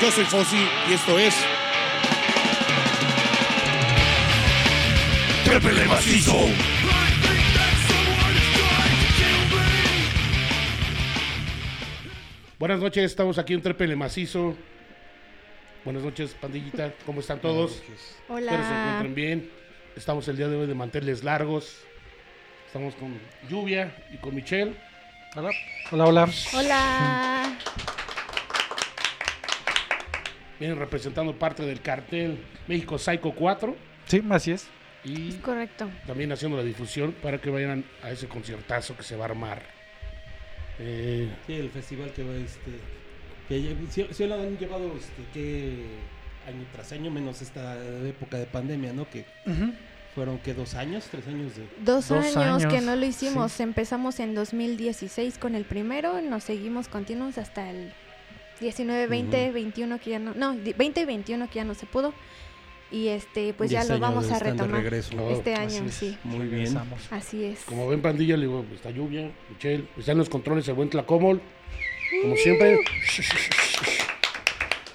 Yo soy Fossi y esto es. Trépele macizo. Buenas noches, estamos aquí en Trépele Macizo. Buenas noches, pandillita. ¿Cómo están todos? Espero se Hola. encuentren bien. Estamos el día de hoy de manteles largos. Estamos con Lluvia y con Michelle. Hola, hola. hola. Hola. Vienen representando parte del cartel México Psycho 4 Sí, así es. y Es correcto. también haciendo la difusión para que vayan a ese conciertazo que se va a armar. Eh, Sí, el festival que va este. Que sí lo han llevado este, que año tras año, menos esta época de pandemia, ¿no? Que fueron que dos años, tres años de. Dos, Dos años, que no lo hicimos. Empezamos en 2016 con el primero, nos seguimos continuos hasta el 19, 20, 21 que ya no, no, di- 20 y 21 que ya no se pudo. Y este, pues ya lo vamos a están retomar. regreso. No, Este así año, es. sí. Muy bien. Así es. como ven pandilla, le digo, pues, está Lluvia, Michelle, está en los controles el buen Tlacomol, como siempre.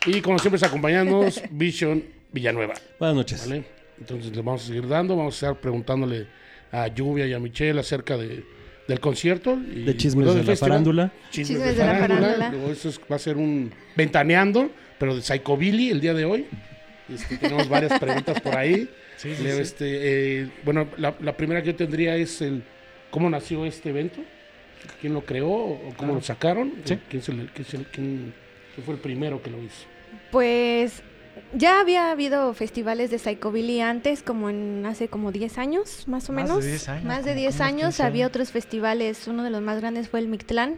Y como siempre, acompañándonos Vision Villanueva. Buenas noches. ¿Vale? Entonces le vamos a seguir dando, vamos a estar preguntándole a Lluvia y a Michelle acerca de, del concierto. Y, De chismes no, de del la festival. farándula. Chismes, Chismes de, de la farándula. eso es- va a ser un ventaneando, pero de Psychobilly el día de hoy. Este, tenemos varias preguntas por ahí. Sí, sí, sí. este, eh, bueno, la, la primera que yo tendría es el cómo nació este evento, quién lo creó o cómo lo sacaron, Sí. ¿Quién, se le- quién se le- quién- quién fue el primero que lo hizo. Pues ya había habido festivales de Psychobilly antes, como en hace como 10 años, más o Más de menos. 10 años, Más de como 10 unos años 15 había otros festivales. Uno de los más grandes fue el Mictlán,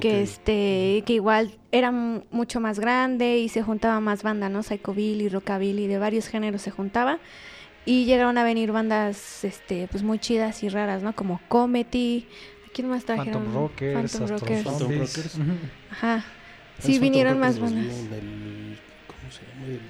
que este que igual era mucho más grande y se juntaba más banda, ¿no? Psychobilly, rockabilly, de varios géneros se juntaba y llegaron a venir bandas este pues muy chidas y raras, ¿no? Como Comety, ¿quién más trajeron? Phantom Rockers, Phantom Rockers. Phantom. Ajá. Sí, vinieron más bandas. El- ¿Cómo se llama?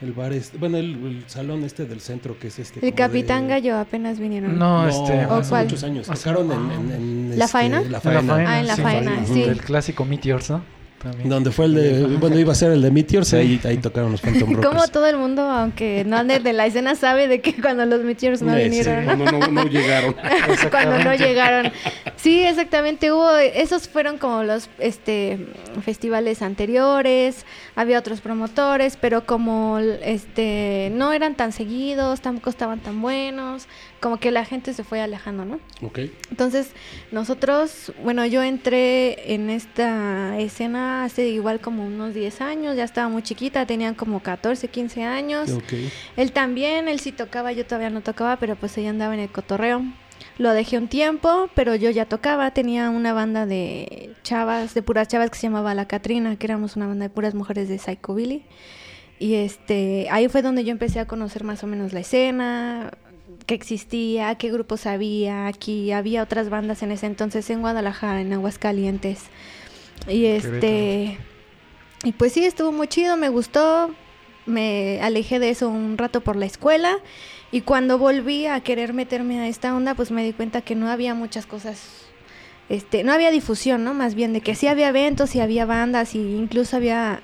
El, el bar este. Bueno, el, el salón este del centro que es este. El Capitán de- Gallo apenas vinieron. No, este. ¿O hace cuál? muchos años. Tocaron en, en- en, ¿La este, Faena? La En la faena. faena. Ah, en la sí. faena, sí. El clásico Meteors, ¿no? También. Donde fue el de. Bueno, iba a ser el de Meteors. Ahí, ahí tocaron los Phantom Rockers. Como todo el mundo, aunque no ande de la escena, sabe de que cuando los Meteors no Sí, vinieron, no, no llegaron. cuando no llegaron. Sí, exactamente. Hubo, esos fueron como los este festivales anteriores. Había otros promotores, pero como este no eran tan seguidos, tampoco estaban tan buenos, como que la gente se fue alejando, ¿no? ok. Entonces, nosotros, bueno, yo entré en esta escena hace igual como unos 10 años, ya estaba muy chiquita, tenían como 14, 15 años. Ok. Él también, él sí tocaba, yo todavía no tocaba, pero pues ella andaba en el cotorreo. Lo dejé un tiempo, pero yo ya tocaba, tenía una banda de chavas, de puras chavas que se llamaba La Catrina, que éramos una banda de puras mujeres de Psychobilly. Y este, ahí fue donde yo empecé a conocer más o menos la escena, qué existía, qué grupos había, aquí había otras bandas en ese entonces en Guadalajara, en Aguascalientes. Y este y pues sí, estuvo muy chido, me gustó. Me alejé de eso un rato por la escuela y cuando volví a querer meterme a esta onda, pues me di cuenta que no había muchas cosas este, no había difusión, ¿no? Más bien de que sí había eventos y había bandas y incluso había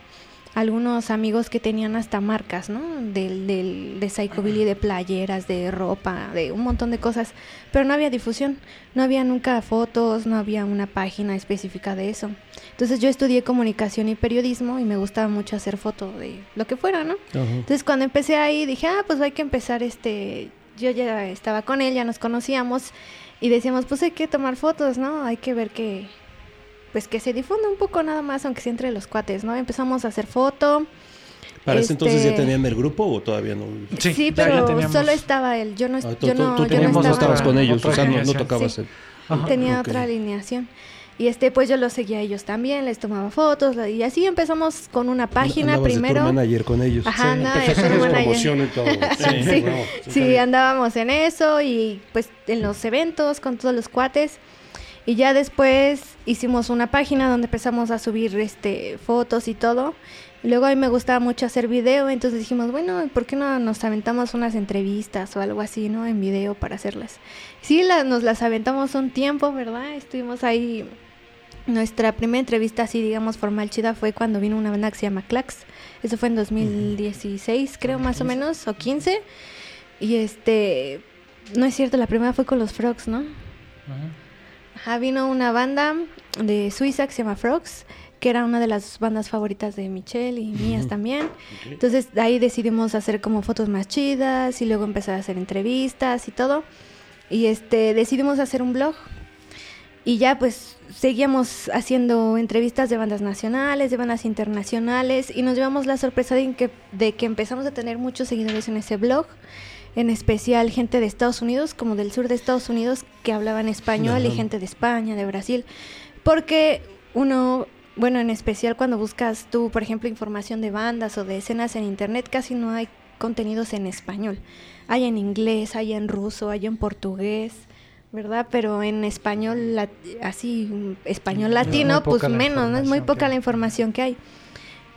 algunos amigos que tenían hasta marcas, ¿no? Del, del, de Psychobilly, de playeras, de ropa, de un montón de cosas, pero no había difusión, no había nunca fotos, no había una página específica de eso. Entonces yo estudié comunicación y periodismo y me gustaba mucho hacer foto de lo que fuera, ¿no? Ajá. Entonces cuando empecé ahí dije, ah, pues hay que empezar este, yo ya estaba con él, ya nos conocíamos y decíamos, pues hay que tomar fotos, ¿no? Hay que ver que, pues que se difunda un poco nada más, aunque sea entre los cuates, ¿no? Empezamos a hacer foto. ¿Para ese entonces ya Este- tenían el grupo o todavía no? Sí, Sí, ya- ya pero teníamos- solo estaba él, yo no, Ah, tú, yo tú- no, tú yo no estaba. estabas con ellos, o sea, no, no tocabas Sí. Ajá. tenía otra alineación. Y este, pues yo los seguía a ellos también, les tomaba fotos, y así empezamos con una página Andabas de tour primero. manager con ellos. Ajá, promoción y todo. Sí. bueno, Sí, andábamos en eso y pues en los eventos con todos los cuates. Y ya después hicimos una página donde empezamos a subir este fotos y todo. Luego a mí me gustaba mucho hacer video, entonces dijimos, bueno, ¿por qué no nos aventamos unas entrevistas o algo así, ¿no? En video para hacerlas. Sí, la- nos las aventamos un tiempo, ¿verdad? Estuvimos ahí. Nuestra primera entrevista así, digamos, formal chida fue cuando vino una banda que se llama Clax. Eso fue en 2016, creo, más o menos, o 15. Y este, no es cierto, la primera fue con los Frogs, ¿no? Ajá, vino una banda de Suiza que se llama Frogs, que era una de las bandas favoritas de Michelle y mías también. Entonces de ahí decidimos hacer como fotos más chidas y luego empezar a hacer entrevistas y todo. Y este decidimos hacer un blog. Y ya pues seguíamos haciendo entrevistas de bandas nacionales, de bandas internacionales y nos llevamos la sorpresa de que, de que empezamos a tener muchos seguidores en ese blog, en especial gente de Estados Unidos, como del sur de Estados Unidos, que hablaban español y gente de España, de Brasil, porque uno, bueno, en especial cuando buscas tú, por ejemplo, información de bandas o de escenas en internet, casi no hay contenidos en español. Hay en inglés, hay en ruso, hay en portugués, ¿verdad? Pero en español, lat- así, español latino, pues menos, ¿no? Es muy poca que la información que hay.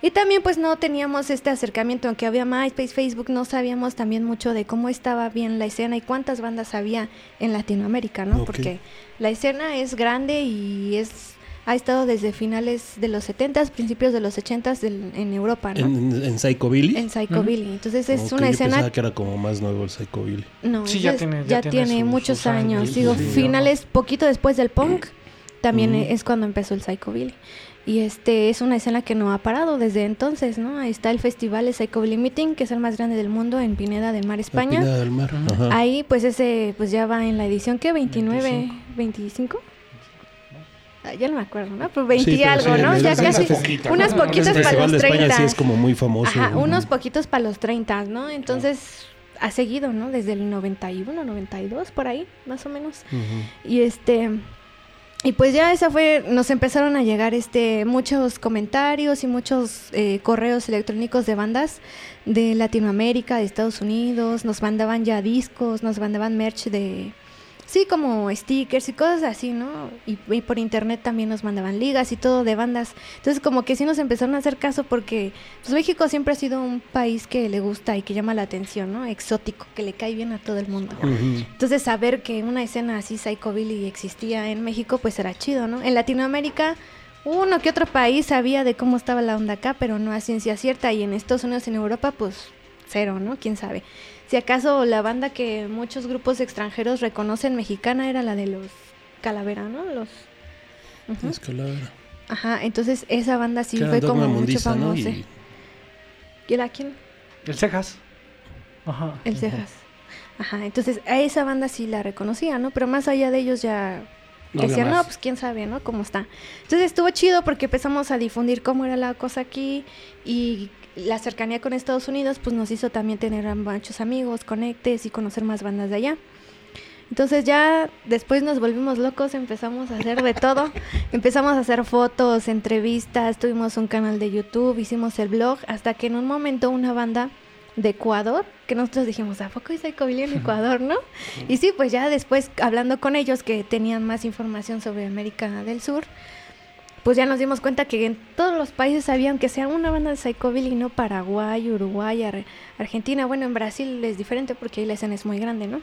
Y también pues no teníamos este acercamiento, aunque había MySpace, Facebook, no sabíamos también mucho de cómo estaba bien la escena y cuántas bandas había en Latinoamérica, ¿no? Porque la escena es grande y es ha estado desde finales de los 70s, principios de los 80s del- en Europa, ¿no? En, en, en Psychobilly. En Psychobilly. Entonces es una escena pensaba que era como más nuevo el Psychobilly. no, Sí, ya tiene- ya ya tiene tiene sus- muchos sus años, Digo, sí, finales, poquito después del punk, también es cuando empezó el Psychobilly. Y este es una escena que no ha parado desde entonces, ¿no? Ahí está el festival el Psychobilly Meeting, que es el más grande del mundo en Pineda del Mar, La España. Pineda del Mar. Ajá. Ahí, pues ese, pues ya va en la edición, ¿qué? ¿29? ¿25? Ah, ya no me acuerdo, ¿no? Pues 20 Sí, y algo, sí, ¿no? Ya casi, unas ¿no? poquitas para los de España 30. sí es como muy famoso. Ajá, unos poquitos para los 30, ¿no? Entonces ha seguido, ¿no? Desde el 91, 92, por ahí, más o menos. Y este y pues ya esa fue nos empezaron a llegar este muchos comentarios y muchos eh, correos electrónicos de bandas de Latinoamérica, de Estados Unidos, nos mandaban ya discos, nos mandaban merch de sí, como stickers y cosas así, ¿no? Y, y por internet también nos mandaban ligas y todo de bandas. Entonces como que sí nos empezaron a hacer caso porque pues México siempre ha sido un país que le gusta y que llama la atención, ¿no? Exótico, que le cae bien a todo el mundo. Entonces saber que una escena así psychobilly existía en México pues era chido, ¿no? En Latinoamérica uno que otro país sabía de cómo estaba la onda acá, pero no a ciencia cierta y en Estados Unidos en Europa pues cero, ¿no? ¿Quién sabe? Si acaso la banda que muchos grupos extranjeros reconocen mexicana era la de los Calavera, ¿no? Los Ujú. Es calavera. Ajá, entonces esa banda sí fue como mucho Mundiza, ¿no? famosa. Y- ¿Y era quién? El Cejas. Ajá. El Cejas. Ajá, entonces a esa banda sí la reconocía, ¿no? Pero más allá de ellos ya No decían, no, pues quién sabe, ¿no? Cómo está. Entonces estuvo chido porque empezamos a difundir cómo era la cosa aquí y la cercanía con Estados Unidos pues nos hizo también tener a muchos amigos, conectes y conocer más bandas de allá. Entonces ya después nos volvimos locos, empezamos a hacer de todo. empezamos a hacer fotos, entrevistas, tuvimos un canal de YouTube, hicimos el blog, hasta que en un momento una banda de Ecuador, que nosotros dijimos, ¿a poco hay Psychobilly en Ecuador, no? Y sí, pues ya después hablando con ellos que tenían más información sobre América del Sur, pues ya nos dimos cuenta que en todos los países había, aunque sea una banda de Psychobilly, ¿no? Paraguay, Uruguay, Ar- Argentina, bueno, en Brasil es diferente porque ahí la escena es muy grande, ¿no?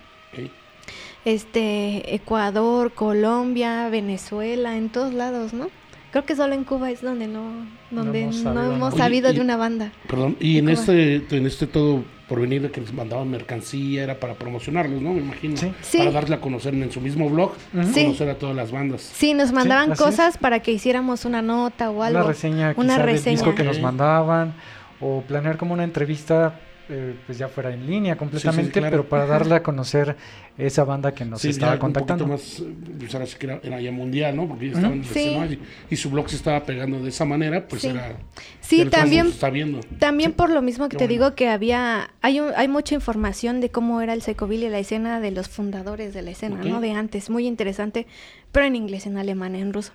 Este Ecuador, Colombia, Venezuela, en todos lados, ¿no? Creo que solo en Cuba es donde no, donde hemos no hemos sabido, Oye, y- de una banda. Perdón, y en este, en este todo por venir de que les mandaban mercancía, era para promocionarlos, ¿no? Me imagino. Sí. Sí. Para darle a conocer en su mismo blog, conocer a todas las bandas. Sí, nos mandaban es. cosas para que hiciéramos una nota o algo. Una reseña, Una quizá del reseña. disco que nos mandaban, o planear como una entrevista, eh, pues ya fuera en línea completamente, claro. pero para darle a conocer esa banda que nos sí, estaba ya un poquito contactando. más, eh, pues ahora sí que era, era ya mundial, ¿no? Porque ya estaban y, y su blog se estaba pegando de esa manera, pues Sí. era... Sí, también Está viendo. También por lo mismo que Qué te bueno. digo que había, hay, un- hay mucha información de cómo era el Psychobilly, la escena de los fundadores de la escena. ¿no? De antes, muy interesante, pero en inglés, en alemán, en ruso.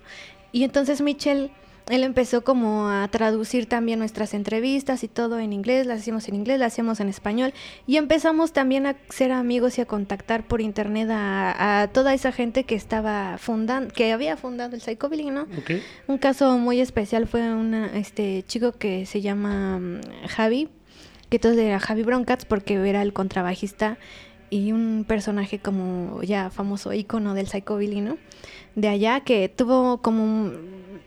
Y entonces Michelle él empezó como a traducir también nuestras entrevistas y todo en inglés, las hacíamos en inglés, las hacíamos en español y empezamos también a ser amigos y a contactar por internet a, a toda esa gente que estaba fundando, que había fundado el Psychobilly, ¿no? Un caso muy especial fue un este chico que se llama mm, Javi, que entonces era Javi Broncats porque era el contrabajista y un personaje como ya famoso ícono del psychobilly, ¿no? De allá que tuvo como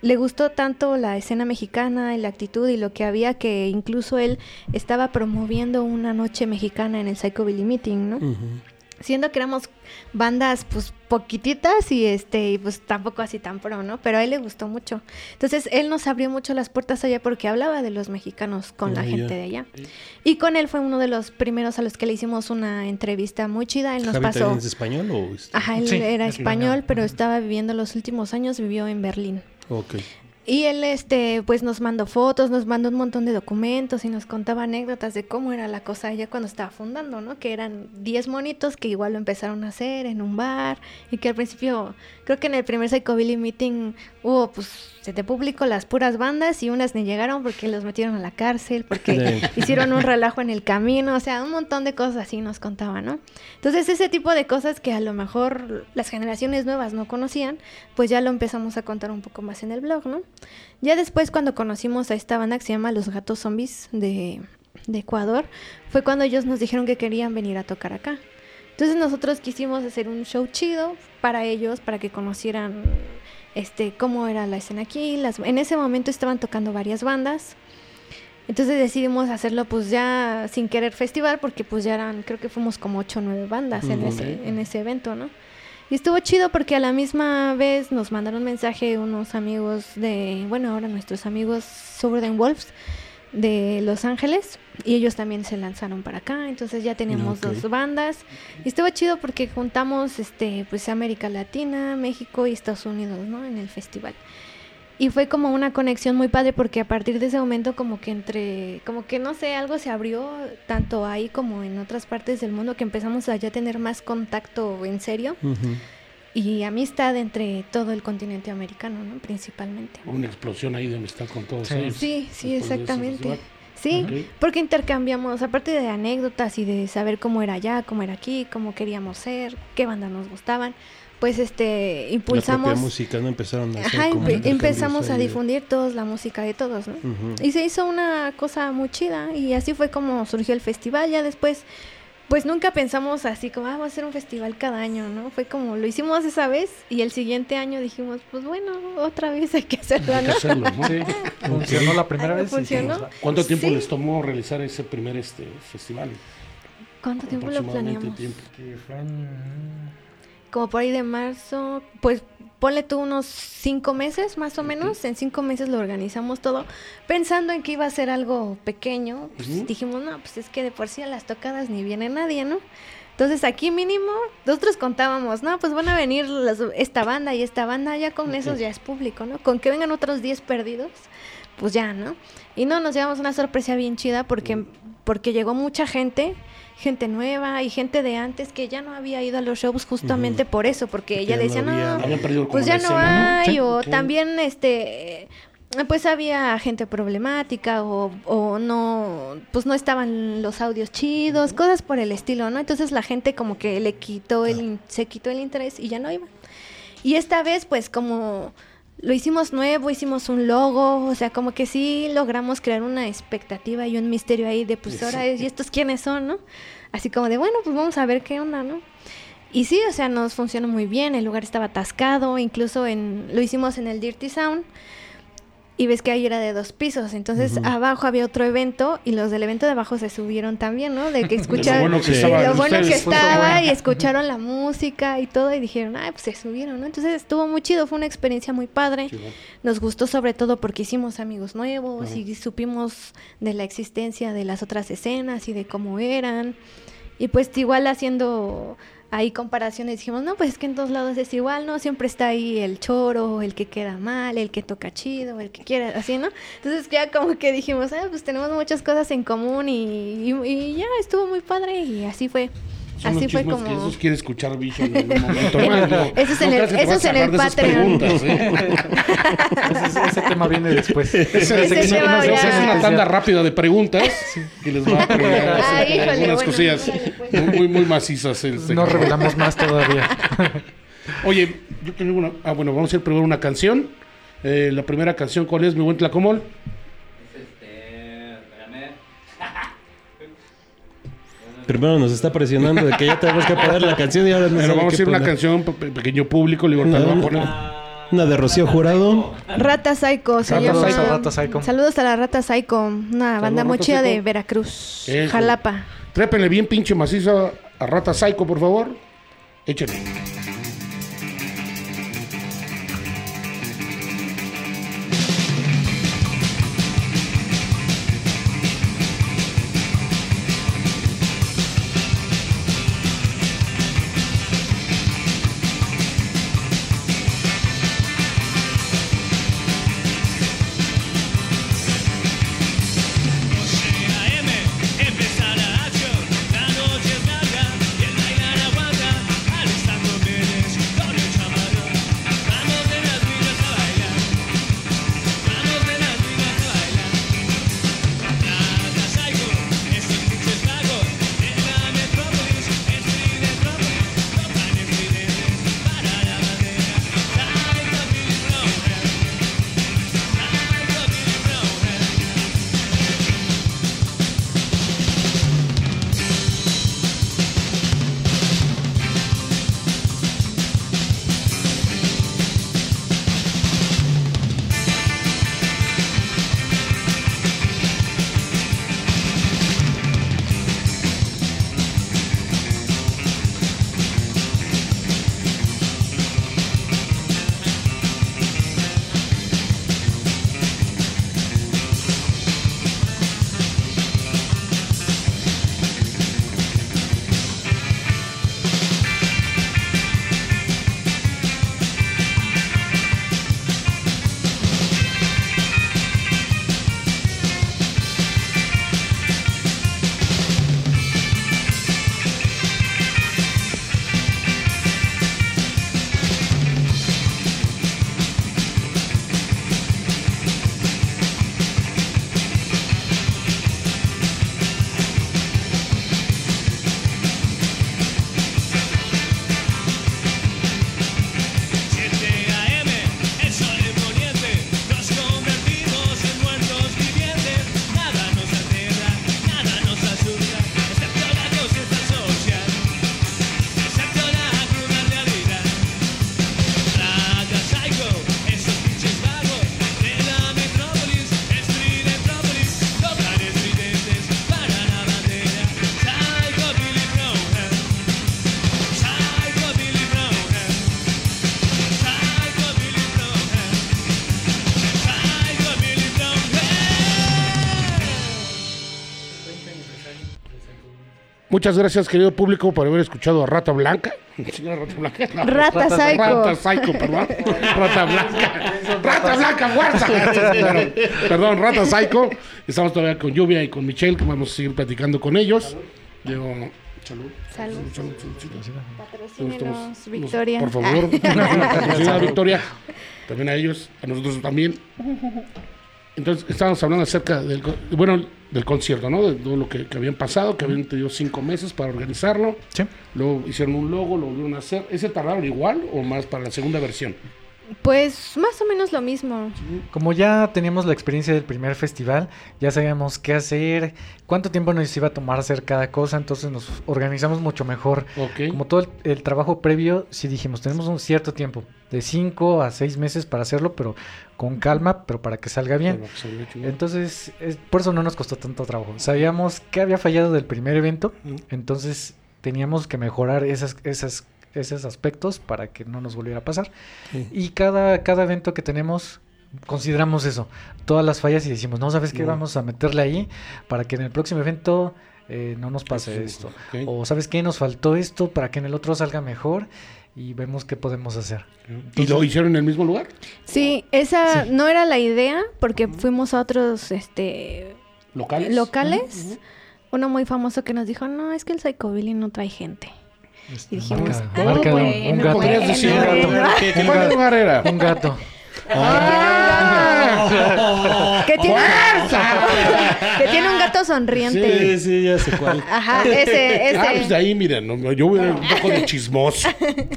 le gustó tanto la escena mexicana y la actitud y lo que había que incluso él estaba promoviendo una noche mexicana en el psychobilly meeting, ¿no? Siendo que éramos bandas pues poquititas y este y pues tampoco así tan pro, ¿no? Pero a él le gustó mucho. Entonces él nos abrió mucho las puertas allá porque hablaba de los mexicanos con la gente de allá. Y con él fue uno de los primeros a los que le hicimos una entrevista muy chida. Él nos ¿Javi pasó. es español o? Ajá, él Sí, era es español, español. pero estaba viviendo los últimos años, vivió en Berlín. Ok. Y él, este, pues nos mandó fotos, nos mandó un montón de documentos y nos contaba anécdotas de cómo era la cosa allá cuando estaba fundando, ¿no? Que eran 10 monitos que igual lo empezaron a hacer en un bar y que al principio, creo que en el primer Psychobilly Meeting hubo, pues, se te publicó las puras bandas y unas ni llegaron porque los metieron a la cárcel, porque Sí. hicieron un relajo en el camino, o sea, un montón de cosas así nos contaba, ¿no? Entonces ese tipo de cosas que a lo mejor las generaciones nuevas no conocían, pues ya lo empezamos a contar un poco más en el blog, ¿no? Ya después cuando conocimos a esta banda que se llama Los Gatos Zombies de, de Ecuador, fue cuando ellos nos dijeron que querían venir a tocar acá. Entonces nosotros quisimos hacer un show chido para ellos, para que conocieran este cómo era la escena aquí. Las, en ese momento estaban tocando varias bandas. Entonces decidimos hacerlo pues ya sin querer festival porque pues ya eran, creo que fuimos como ocho o nueve bandas en, ese, en ese evento, ¿no? Y estuvo chido porque a la misma vez nos mandaron mensaje unos amigos de, bueno, ahora nuestros amigos Southern Wolves de Los Ángeles y ellos también se lanzaron para acá, entonces ya teníamos dos bandas y estuvo chido porque juntamos este pues América Latina, México y Estados Unidos, ¿no? En el festival. Y fue como una conexión muy padre porque a partir de ese momento como que entre, como que no sé, algo se abrió tanto ahí como en otras partes del mundo que empezamos a ya tener más contacto en serio y amistad entre todo el continente americano, ¿no? Principalmente. Una explosión ahí de amistad con todos Sí. ellos. Sí, sí, exactamente. Sí, porque intercambiamos, aparte de anécdotas y de saber cómo era allá, cómo era aquí, cómo queríamos ser, qué bandas nos gustaban, pues este La impulsamos, propia música, ¿no? Empezaron a hacer ajá, como empe- intercambios empezamos a de- difundir todos la música de todos, ¿no? Y se hizo una cosa muy chida y así fue como surgió el festival. Ya después, pues nunca pensamos así como, ah, vamos a hacer un festival cada año, ¿no? Fue como, lo hicimos esa vez y el siguiente año dijimos, pues bueno, otra vez hay que hacerlo, Hay que ¿no? hacerlo, ¿no? Sí, funcionó la primera vez. funcionó. dijimos, ¿Cuánto tiempo Sí. les tomó realizar ese primer este festival? ¿Cuánto tiempo lo planeamos? tiempo. que fue en- Como por ahí de marzo, pues ponle tú unos cinco meses más o menos. En cinco meses lo organizamos todo, pensando en que iba a ser algo pequeño. Pues dijimos, no, pues es que de por sí a las tocadas ni viene nadie, ¿no? Entonces aquí mínimo, nosotros contábamos, no, pues van a venir las- esta banda y esta banda, ya con esos ya es público, ¿no? Con que vengan otros 10 perdidos, pues ya, ¿no? Y no, nos llevamos una sorpresa bien chida porque, porque llegó mucha gente, gente nueva y gente de antes que ya no había ido a los shows justamente por eso, porque Porque ella ya no decía, no, había- como pues ya no escena, hay, o también este pues había gente problemática o, o no pues no estaban los audios chidos, cosas por el estilo, ¿no? Entonces la gente como que le quitó el se quitó el interés y ya no iba. Y esta vez pues como lo hicimos nuevo, hicimos un logo, o sea, como que sí logramos crear una expectativa y un misterio ahí de pues ahora es, y estos quiénes son, ¿no? Así como de, bueno, pues vamos a ver qué onda, ¿no? Y sí, o sea, nos funcionó muy bien, el lugar estaba atascado, incluso en lo hicimos en el Dirty Sound. Y ves que ahí era de dos pisos, entonces abajo había otro evento y los del evento de abajo se subieron también, ¿no? De que escucharon bueno que sí, estaban lo bueno que estaba y escucharon la música y todo y dijeron, ay, pues se subieron, ¿no? Entonces estuvo muy chido, fue una experiencia muy padre. Chido. Nos gustó sobre todo porque hicimos amigos nuevos y supimos de la existencia de las otras escenas y de cómo eran. Y pues igual haciendo ahí comparaciones dijimos, no, pues es que en todos lados es igual, ¿no? Siempre está ahí el choro, el que queda mal, el que toca chido, el que quiere, así, ¿no? Entonces ya como que dijimos, ah, pues tenemos muchas cosas en común y- y ya estuvo muy padre y así fue. Son Así los fue como- que esos quiere escuchar Vision en un momento más. ¿no? Eso es en No el- eso es en el Patreon. ¿eh? Ese, ese tema viene después. Ese- Ese ese- tema es una tanda rápida de preguntas que les va a preguntar Ah, híjole, algunas bueno, cosillas pues. muy, muy macizas. Este, No revelamos más todavía. Oye, yo tengo una. Ah, bueno, vamos a ir primero una canción. Eh, la primera canción, ¿cuál es, mi buen Tlacomol? Primero nos está presionando de que ya tenemos que poner la canción y ahora no Pero vamos a ir una poner. canción, pe- pe- pequeño público, ahorita No, lo voy a no. poner. Una de Rocío Jurado. Rata Psycho se Rata llama. Psycho, Rata Psycho. Saludos a la Rata Psycho, una banda muy chida de. Veracruz, Eso. Jalapa. Trépenle bien pinche macizo a Rata Psycho, por favor. Échenle. Muchas gracias, querido público, por haber escuchado a Rata Blanca. Sí, Rata Blanca. no. Rata Psycho. Rata Psycho, perdón. Rata Blanca. Rata Blanca, fuerza. Perdón, Perdón, Rata Psycho. Estamos todavía con Lluvia y con Michelle, que vamos a seguir platicando con ellos. Digo, salud. Salud. Salud. Patrocínenos, Victoria. Por favor, patrocina a Victoria. También a ellos, a nosotros también. Entonces, estábamos hablando acerca del, bueno, del concierto, ¿no? De todo lo que, que habían pasado, que habían tenido cinco meses para organizarlo. Sí. Luego hicieron un logo, lo volvieron a hacer. ¿Ese tardaron igual o más para la segunda versión? Pues más o menos lo mismo. Como ya teníamos la experiencia del primer festival, ya sabíamos qué hacer, cuánto tiempo nos iba a tomar hacer cada cosa, entonces nos organizamos mucho mejor. Ok. Como todo el, el trabajo previo, sí dijimos, tenemos un cierto tiempo, de 5 a 6 meses para hacerlo, pero con calma, pero para que salga bien. Entonces, es- por eso no nos costó tanto trabajo. Sabíamos que había fallado del primer evento, entonces teníamos que mejorar esas, esas, esos aspectos para que no nos volviera a pasar. Sí. Y cada, cada evento que tenemos, consideramos eso, todas las fallas y decimos, no, ¿sabes qué? No. Vamos a meterle ahí para que en el próximo evento eh, no nos pase Sí, esto. O ¿sabes qué? Nos faltó esto para que en el otro salga mejor y vemos qué podemos hacer. ¿Y lo hicieron en el mismo lugar? Sí, esa no era la idea porque fuimos a otros este ¿Locales? locales, uno muy famoso que nos dijo, no, es que el Psychobilly no trae gente. Este, Y dijimos, marca- ah, marca de un- gato. Podrías decir, bueno, gato. bueno. ¿Qué qué lugar era? Un gato. ¡Ah! Que tiene, que tiene un gato sonriente. Sí, sí, ya sé cuál. Ajá, ese, Ah, pues de ese. ahí, miren, yo voy a un poco de chismoso.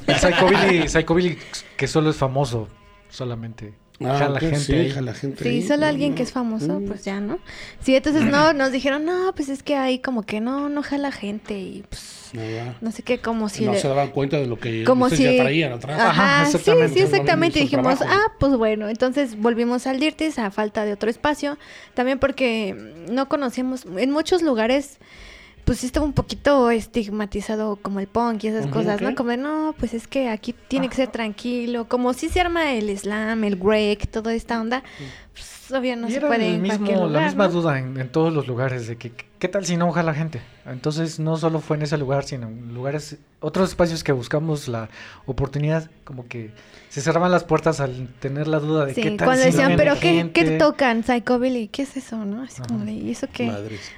El Psychobilly, Psychobilly que solo es famoso. Solamente. Ah, jala ok, gente sí, jala gente Sí, ahí. solo alguien que es famoso, pues ya, ¿no? Sí, entonces no, nos dijeron, no, pues es que ahí como que no, no jala gente y pues No, ya. no sé qué, como si no le- se daban cuenta de lo que como si ya traían atrás. Ajá, Ajá, sí, exactamente. sí, exactamente. El Dijimos, trabajo. ah, pues bueno, entonces volvimos al Dirtis a falta de otro espacio, también porque mm, no conocíamos, en muchos lugares, pues sí estaba un poquito estigmatizado como el punk y esas cosas. ¿no? Como de, no, pues es que aquí tiene que ser tranquilo, como si se arma el slam, el break, toda esta onda, pues obvio no y se puede el en mismo, cualquier la lugar, misma ¿no? duda en, en todos los lugares de que qué tal si no jala gente. Entonces no solo fue en ese lugar, sino en lugares, otros espacios que buscamos la oportunidad, como que se cerraban las puertas al tener la duda de Sí, qué tal cuando si no decían, pero ¿qué, ¿qué gente?". tocan? Psychobilly, ¿qué es eso, no? Así como de, ¿y eso qué?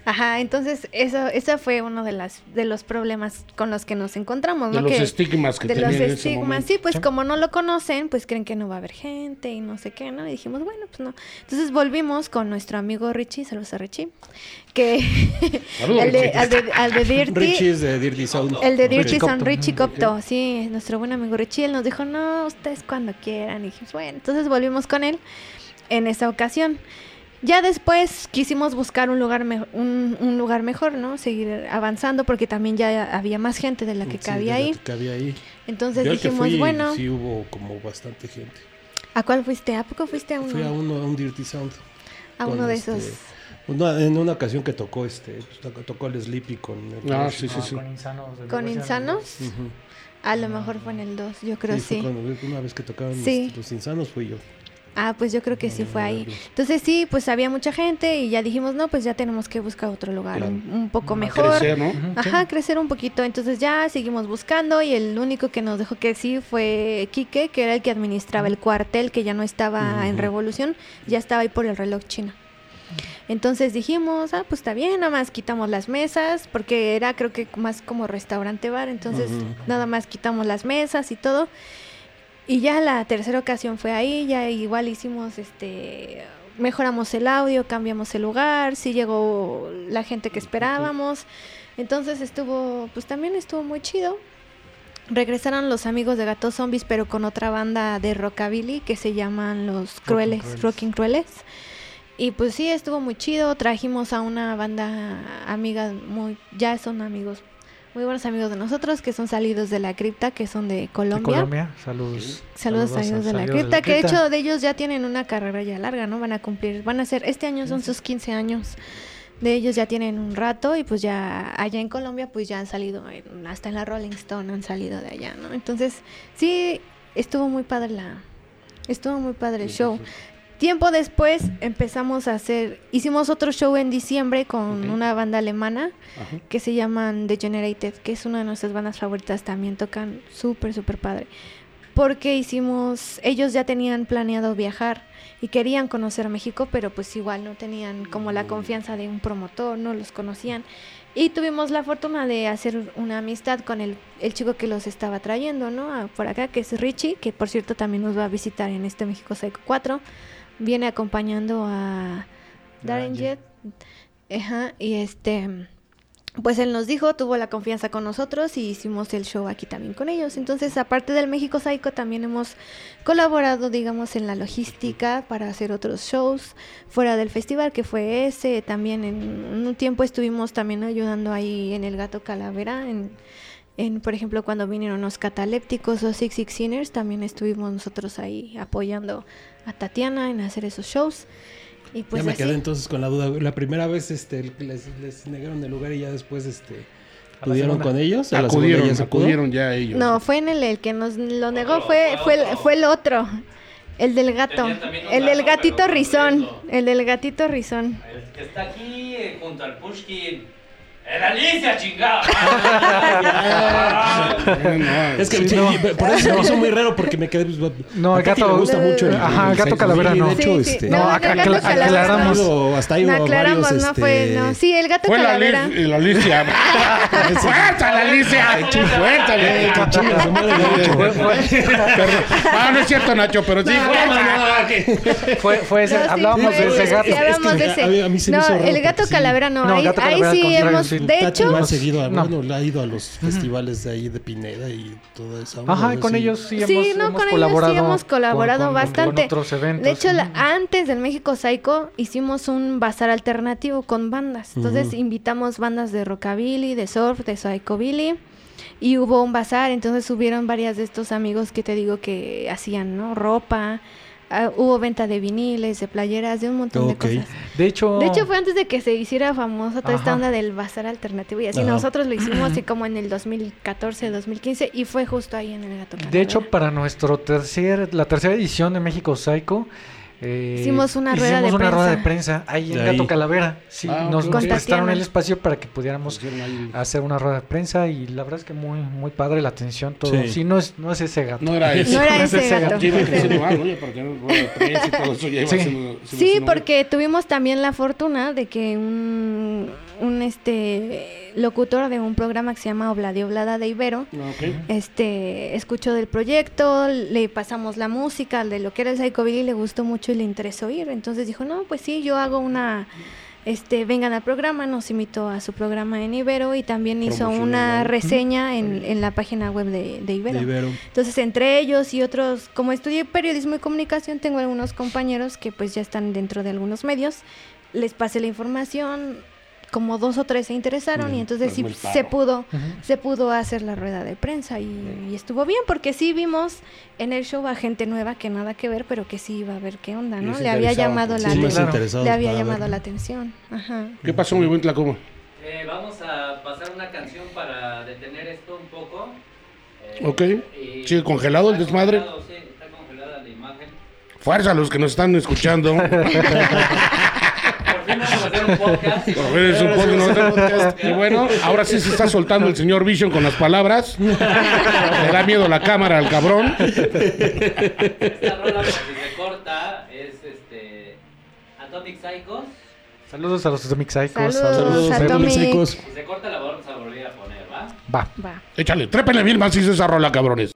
Ajá, entonces eso, eso fue uno de las de los problemas con los que nos encontramos, de ¿no? los que, estigmas que de los ese estigmas, sí, pues Sí. como no lo conocen, pues creen que no va a haber gente y no sé qué, ¿no? Y dijimos, bueno, pues no. Entonces volvimos con nuestro amigo Richie, saludos a Richie, que el de, Richie. al de, al de Dirty, Richie es de Dirty Sound. el de Dirty Copto. Richie Copto, sí, nuestro buen amigo Richie, él nos dijo, no, ustedes cuando quieran. Y dijimos, bueno, entonces volvimos con él en esa ocasión. Ya después quisimos buscar un lugar, me- un, un lugar mejor, ¿no? Seguir avanzando porque también ya había más gente de la que Sí, cabía de la ahí. que cabía ahí. Entonces Yo al que dijimos, fui, bueno, sí hubo como bastante gente. ¿a cuál fuiste? ¿A poco fuiste a uno? Fui a uno, a un Dirty Sound. a uno de este, esos. Una- en una ocasión que tocó este, pues, tocó, el Sleepy con el Ah, Rush. sí, sí, sí. Con insanos. ¿Con. Insanos? A lo mejor fue en el 2, yo creo Sí, sí. fue cuando- una vez que tocaron Sí. los, los insanos fui yo. Ah, pues yo creo que sí fue ahí. Entonces sí, pues había mucha gente y ya dijimos, no, pues ya tenemos que buscar otro lugar Claro. un, un poco mejor. Crecer, ¿no? Ajá, crecer un poquito. Entonces ya seguimos buscando y el único que nos dejó que sí fue Quique, que era el que administraba el cuartel, que ya no estaba en. Revolución, ya estaba ahí por el reloj chino. Entonces dijimos, ah, pues está bien, nada más quitamos las mesas, porque era creo que más como restaurante bar, entonces nada más quitamos las mesas y todo. Y ya la tercera ocasión fue ahí, ya igual hicimos este mejoramos el audio, cambiamos el lugar, sí llegó la gente que esperábamos. Entonces estuvo, pues también estuvo muy chido. Regresaron los amigos de Gato Zombies, pero con otra banda de rockabilly que se llaman Los Crueles, Crueles. Rocking Crueles. Y pues sí, estuvo muy chido. Trajimos a una banda amiga muy, ya son amigos, muy buenos amigos de nosotros, que son salidos de la cripta, que son de De Colombia. Colombia, saludos. Saludos, a ellos de la Salidos cripta, que de Cripta. hecho de ellos ya tienen una carrera ya larga, ¿no? Van a cumplir, van a ser, este año son sus 15 años. De ellos ya tienen un rato y pues ya allá en Colombia pues ya han salido, en- hasta en la Rolling Stone han salido de allá, ¿no? Entonces sí, estuvo muy padre la, estuvo muy padre el show. Tiempo después empezamos a hacer, hicimos otro show en diciembre con Ok. una banda alemana Ajá. que se llaman Degenerated, que es una de nuestras bandas favoritas, también tocan súper, súper padre. Porque hicimos, ellos ya tenían planeado viajar y querían conocer México, pero pues igual no tenían como la confianza de un promotor, no los conocían. Y tuvimos la fortuna de hacer una amistad con el, el chico que los estaba trayendo, ¿no? A- por acá, que es Richie, que por cierto también nos va a visitar en este México Psycho 4. Viene acompañando a Darren Jet. Ajá, y este pues él nos dijo, tuvo la confianza con nosotros y hicimos el show aquí también con ellos. Entonces, aparte del México Psycho, también hemos colaborado, digamos, en la logística para hacer otros shows fuera del festival, que fue ese. También en un tiempo estuvimos también ayudando ahí en el Gato Calavera, en, en por ejemplo, cuando vinieron los catalépticos o Six Six Sinners, también estuvimos nosotros ahí apoyando a Tatiana en hacer esos shows. Y pues ya me así. quedé entonces con la duda. La primera vez este, les, les negaron el lugar y ya después este, A la pudieron segunda. con ellos. A la segunda Acudieron, ya se pudo. acudieron ya ellos. No, fue en el, el que nos lo negó, fue, fue, el, fue el otro, el del gato, el del gato, gatito rizón, el del gatito rizón. El que está aquí eh, junto al Pushkin. ¡Era Alicia, chingada! Es que Sí, no. por eso me hizo muy raro porque me quedé. pues, No, el gato- le gusta mucho. el- Ajá, el gato calavera no. De hecho, Sí, sí. este. No, No, acá aclaramos. ido- hasta ha ido No a aclaramos, varios, no este, fue, no. Sí, el gato Fue la, calavera. Alicia, la Alicia. ¡Fuerza, la Alicia! Perdón. Ah, no es cierto, Nacho, pero sí. fuerza. Fue, fue ese, No, sí, hablábamos fue- de ese gato. hablábamos de ese. a mí- se me hizo el gato calavera no. Ahí, ahí sí hemos. Sí. De Tati hecho, ha seguido, a- no. bueno, le ha ido a los festivales de ahí de Pineda y toda esa onda, Ajá, con Sí. ellos sí, Sí, hemos, no, hemos con ellos colaborado. sí hemos colaborado con- con- bastante. Con otros eventos. De hecho, la- antes del México Psycho hicimos un bazar alternativo con bandas. Entonces Ujú. invitamos bandas de rockabilly, de surf, de psychobilly y hubo un bazar. Entonces subieron varias de estos amigos que te digo que hacían, ¿no? Ropa. Ah, hubo venta de viniles, de playeras, de un montón de cosas. De hecho, De hecho, fue antes de que se hiciera famosa toda esta onda del bazar alternativo y así. Ajá. Nosotros lo hicimos así como en el 2014, 2015 y fue justo ahí en el Gato de hecho, para nuestro tercer, la tercera edición de México Psycho, eh, Hicimos una rueda de hicimos una rueda de prensa. prensa ahí en De Gato ahí. Calavera. Sí, Ah, nos, prestaron el espacio para que pudiéramos ahí- hacer una rueda de prensa y la verdad es que muy muy padre la atención todo. Sí. Sí, no es no es ese gato. No era. No ese ese gato. De prensa Sí. porque tuvimos también la fortuna de que un, un este locutor de un programa que se llama Obladi Oblada de Ibero Ah, este escuchó del proyecto, le pasamos la música de lo que era el Psychobilly, le gustó mucho y le interesó ir. Entonces dijo, no, pues sí, yo hago una, este, vengan al programa, nos invitó a su programa en Ibero y también hizo una reseña en, en la página web de, de Ibero. De Ibero. Entonces, entre ellos y otros, como estudié periodismo y comunicación, tengo algunos compañeros que pues ya están dentro de algunos medios. Les pasé la información, como dos o tres se interesaron y Mm, entonces sí se pudo, Ujú. se pudo hacer la rueda de prensa y, y estuvo bien porque sí vimos en el show a gente nueva que nada que ver, pero que sí iba a ver qué onda, Y ¿no? Le había interesaba, llamado pues. la Sí, interesados le había llamado ver. la atención. Ajá. ¿Qué pasó, mi buen Tlacomo? Eh, vamos a pasar una canción para detener esto un poco. Eh, Ok. y- ¿Sigue congelado el desmadre? congelado, Sí, está congelada la imagen. Fuerza a los que nos están escuchando. Por fin vamos a hacer un podcast. Por fin es un podcast. Y bueno, ahora sí se está soltando el señor Vision con las palabras. Le da miedo la cámara al cabrón. Esta rola, por si se corta, es este. Atomic Psychos. Saludos a los Atomic Psychos. Saludos, Saludos a Atomic. Psychos. Si se corta, la vamos a volver a poner, ¿va? Va. Va. Échale, trépenle bien macizo esa rola, cabrones.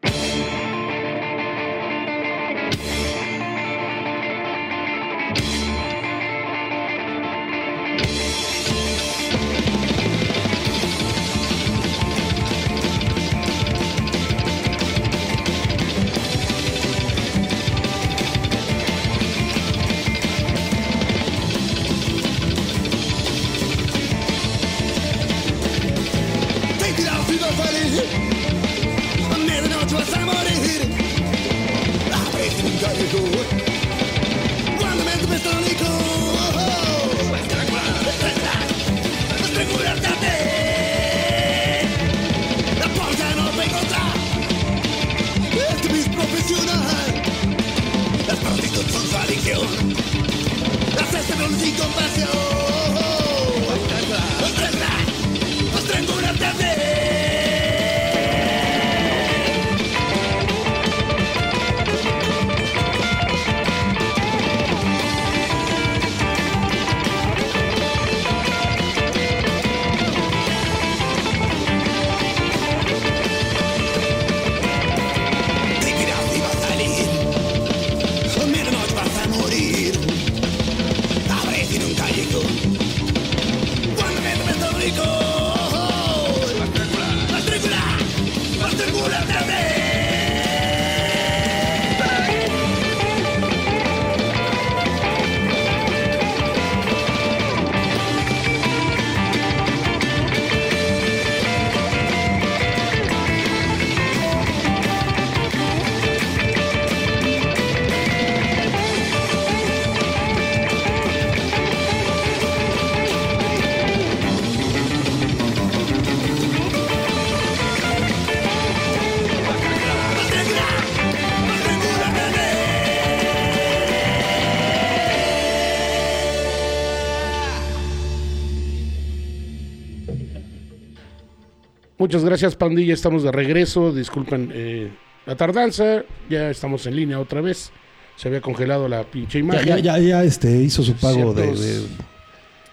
Muchas gracias, pandilla. Estamos de regreso. Disculpen eh, la tardanza. Ya estamos en línea otra vez. Se había congelado la pinche imagen. ya, ya, ya, este, hizo su pago de, Ciertos- de-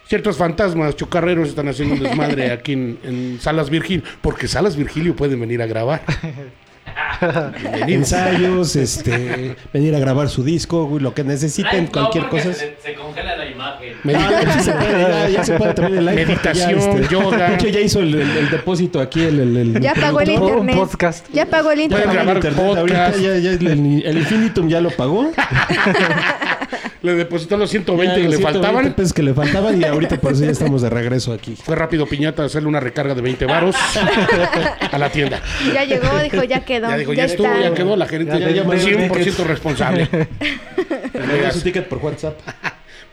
Ciertos fantasmas chocarreros están haciendo un desmadre aquí en, en Salas Virgilio. Porque Salas Virgilio pueden venir a grabar. Ensayos, este, venir a grabar su disco, güey, lo que necesiten, no, cualquier cosa. Se, se congela la imagen. Medita- ya se puede, ya, ya se puede también el live. Meditación, yoga. De hecho, ya hizo el, el- el depósito aquí, el, el, el- Ya pagó el internet. podcast. Ya pagó el Pueden internet. grabar internet ahorita, podcast. ya, ya el, el Infinitum ya lo pagó. Le depositó los 120 Ya, que los le 120 faltaban. pesos que le faltaban y ahorita por eso ya estamos de regreso aquí. Fue rápido Piñata a hacerle una recarga de 20 varos a la tienda. Ya llegó, dijo, ya quedó. Ya dijo, ya, estuvo, está. ya quedó, la gerente Ya, ya, ya mandó el 100% ticket. responsable. Mandó su ticket por WhatsApp.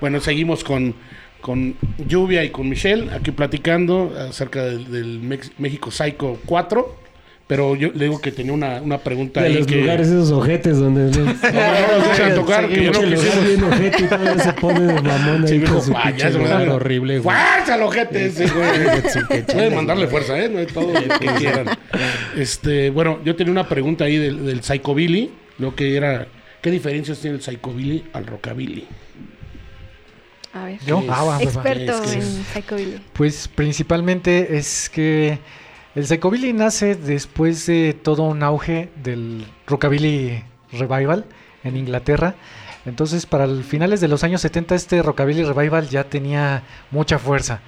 Bueno, seguimos con, con Lluvia y con Michelle aquí platicando acerca del, del Mex- México Psycho 4. Pero yo le digo que tenía una, una pregunta De ahí los que... lugares esos ojetes donde... No, no nos dejan tocar, que ya no quisimos. bien ojete y todavía se pone de mamón Sí, ahí dijo, con su "Vaya, pinche se me lugar da- horrible, güey. ¡Fuerza, al ojete ese, güey! Pueden mandarle fuerza, ¿eh? No es todo lo que quieran. Este, bueno, yo tenía una pregunta ahí del, del Psychobilly. Lo que era... ¿Qué diferencias tiene el Psychobilly al Rockabilly? A ver. Yo, ah, va, va, va. Experto Es que en es- psychobilly. Pues principalmente es que el psychobilly nace después de todo un auge del rockabilly revival en Inglaterra. Entonces, para el finales de los años 70 este rockabilly revival ya tenía mucha fuerza.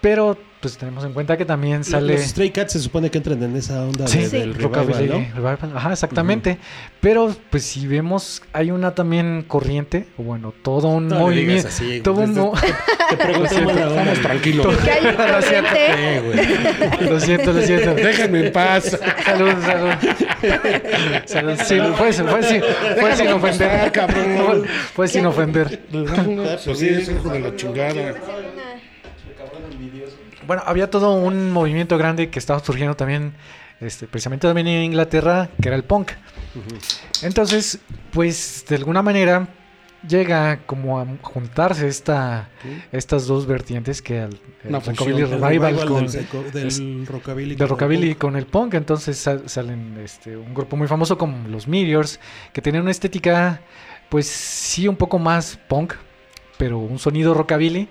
Pero pues tenemos en cuenta que también sale Los Stray Cats se supone que entran en esa onda Sí, de- Sí. del rockabilly revival, ¿no? revival. Ajá, exactamente. Pero pues si vemos hay una también corriente, bueno, todo un No le movimiento, digas así, güey. todo un mo- Te preguntamos. Que hay Lo siento. lo siento, lo siento. Déjenme en paz. Salud, salud. Salud. Sí, fue, fue, sin- fue sin ofender. cabrón. Fue sin ofender. Pues sí, es hijo de la chingada. Bueno, había todo un movimiento grande que estaba surgiendo también, este, precisamente también en Inglaterra, que era el punk. Entonces, pues de alguna manera llega como a juntarse esta, estas dos vertientes que el, rockabilly revival con, del, del rockabilly. con rockabilly el con el punk. Entonces sal- salen este, un grupo muy famoso como los Meteors, que tenían una estética, pues sí, un poco más punk, pero un sonido rockabilly.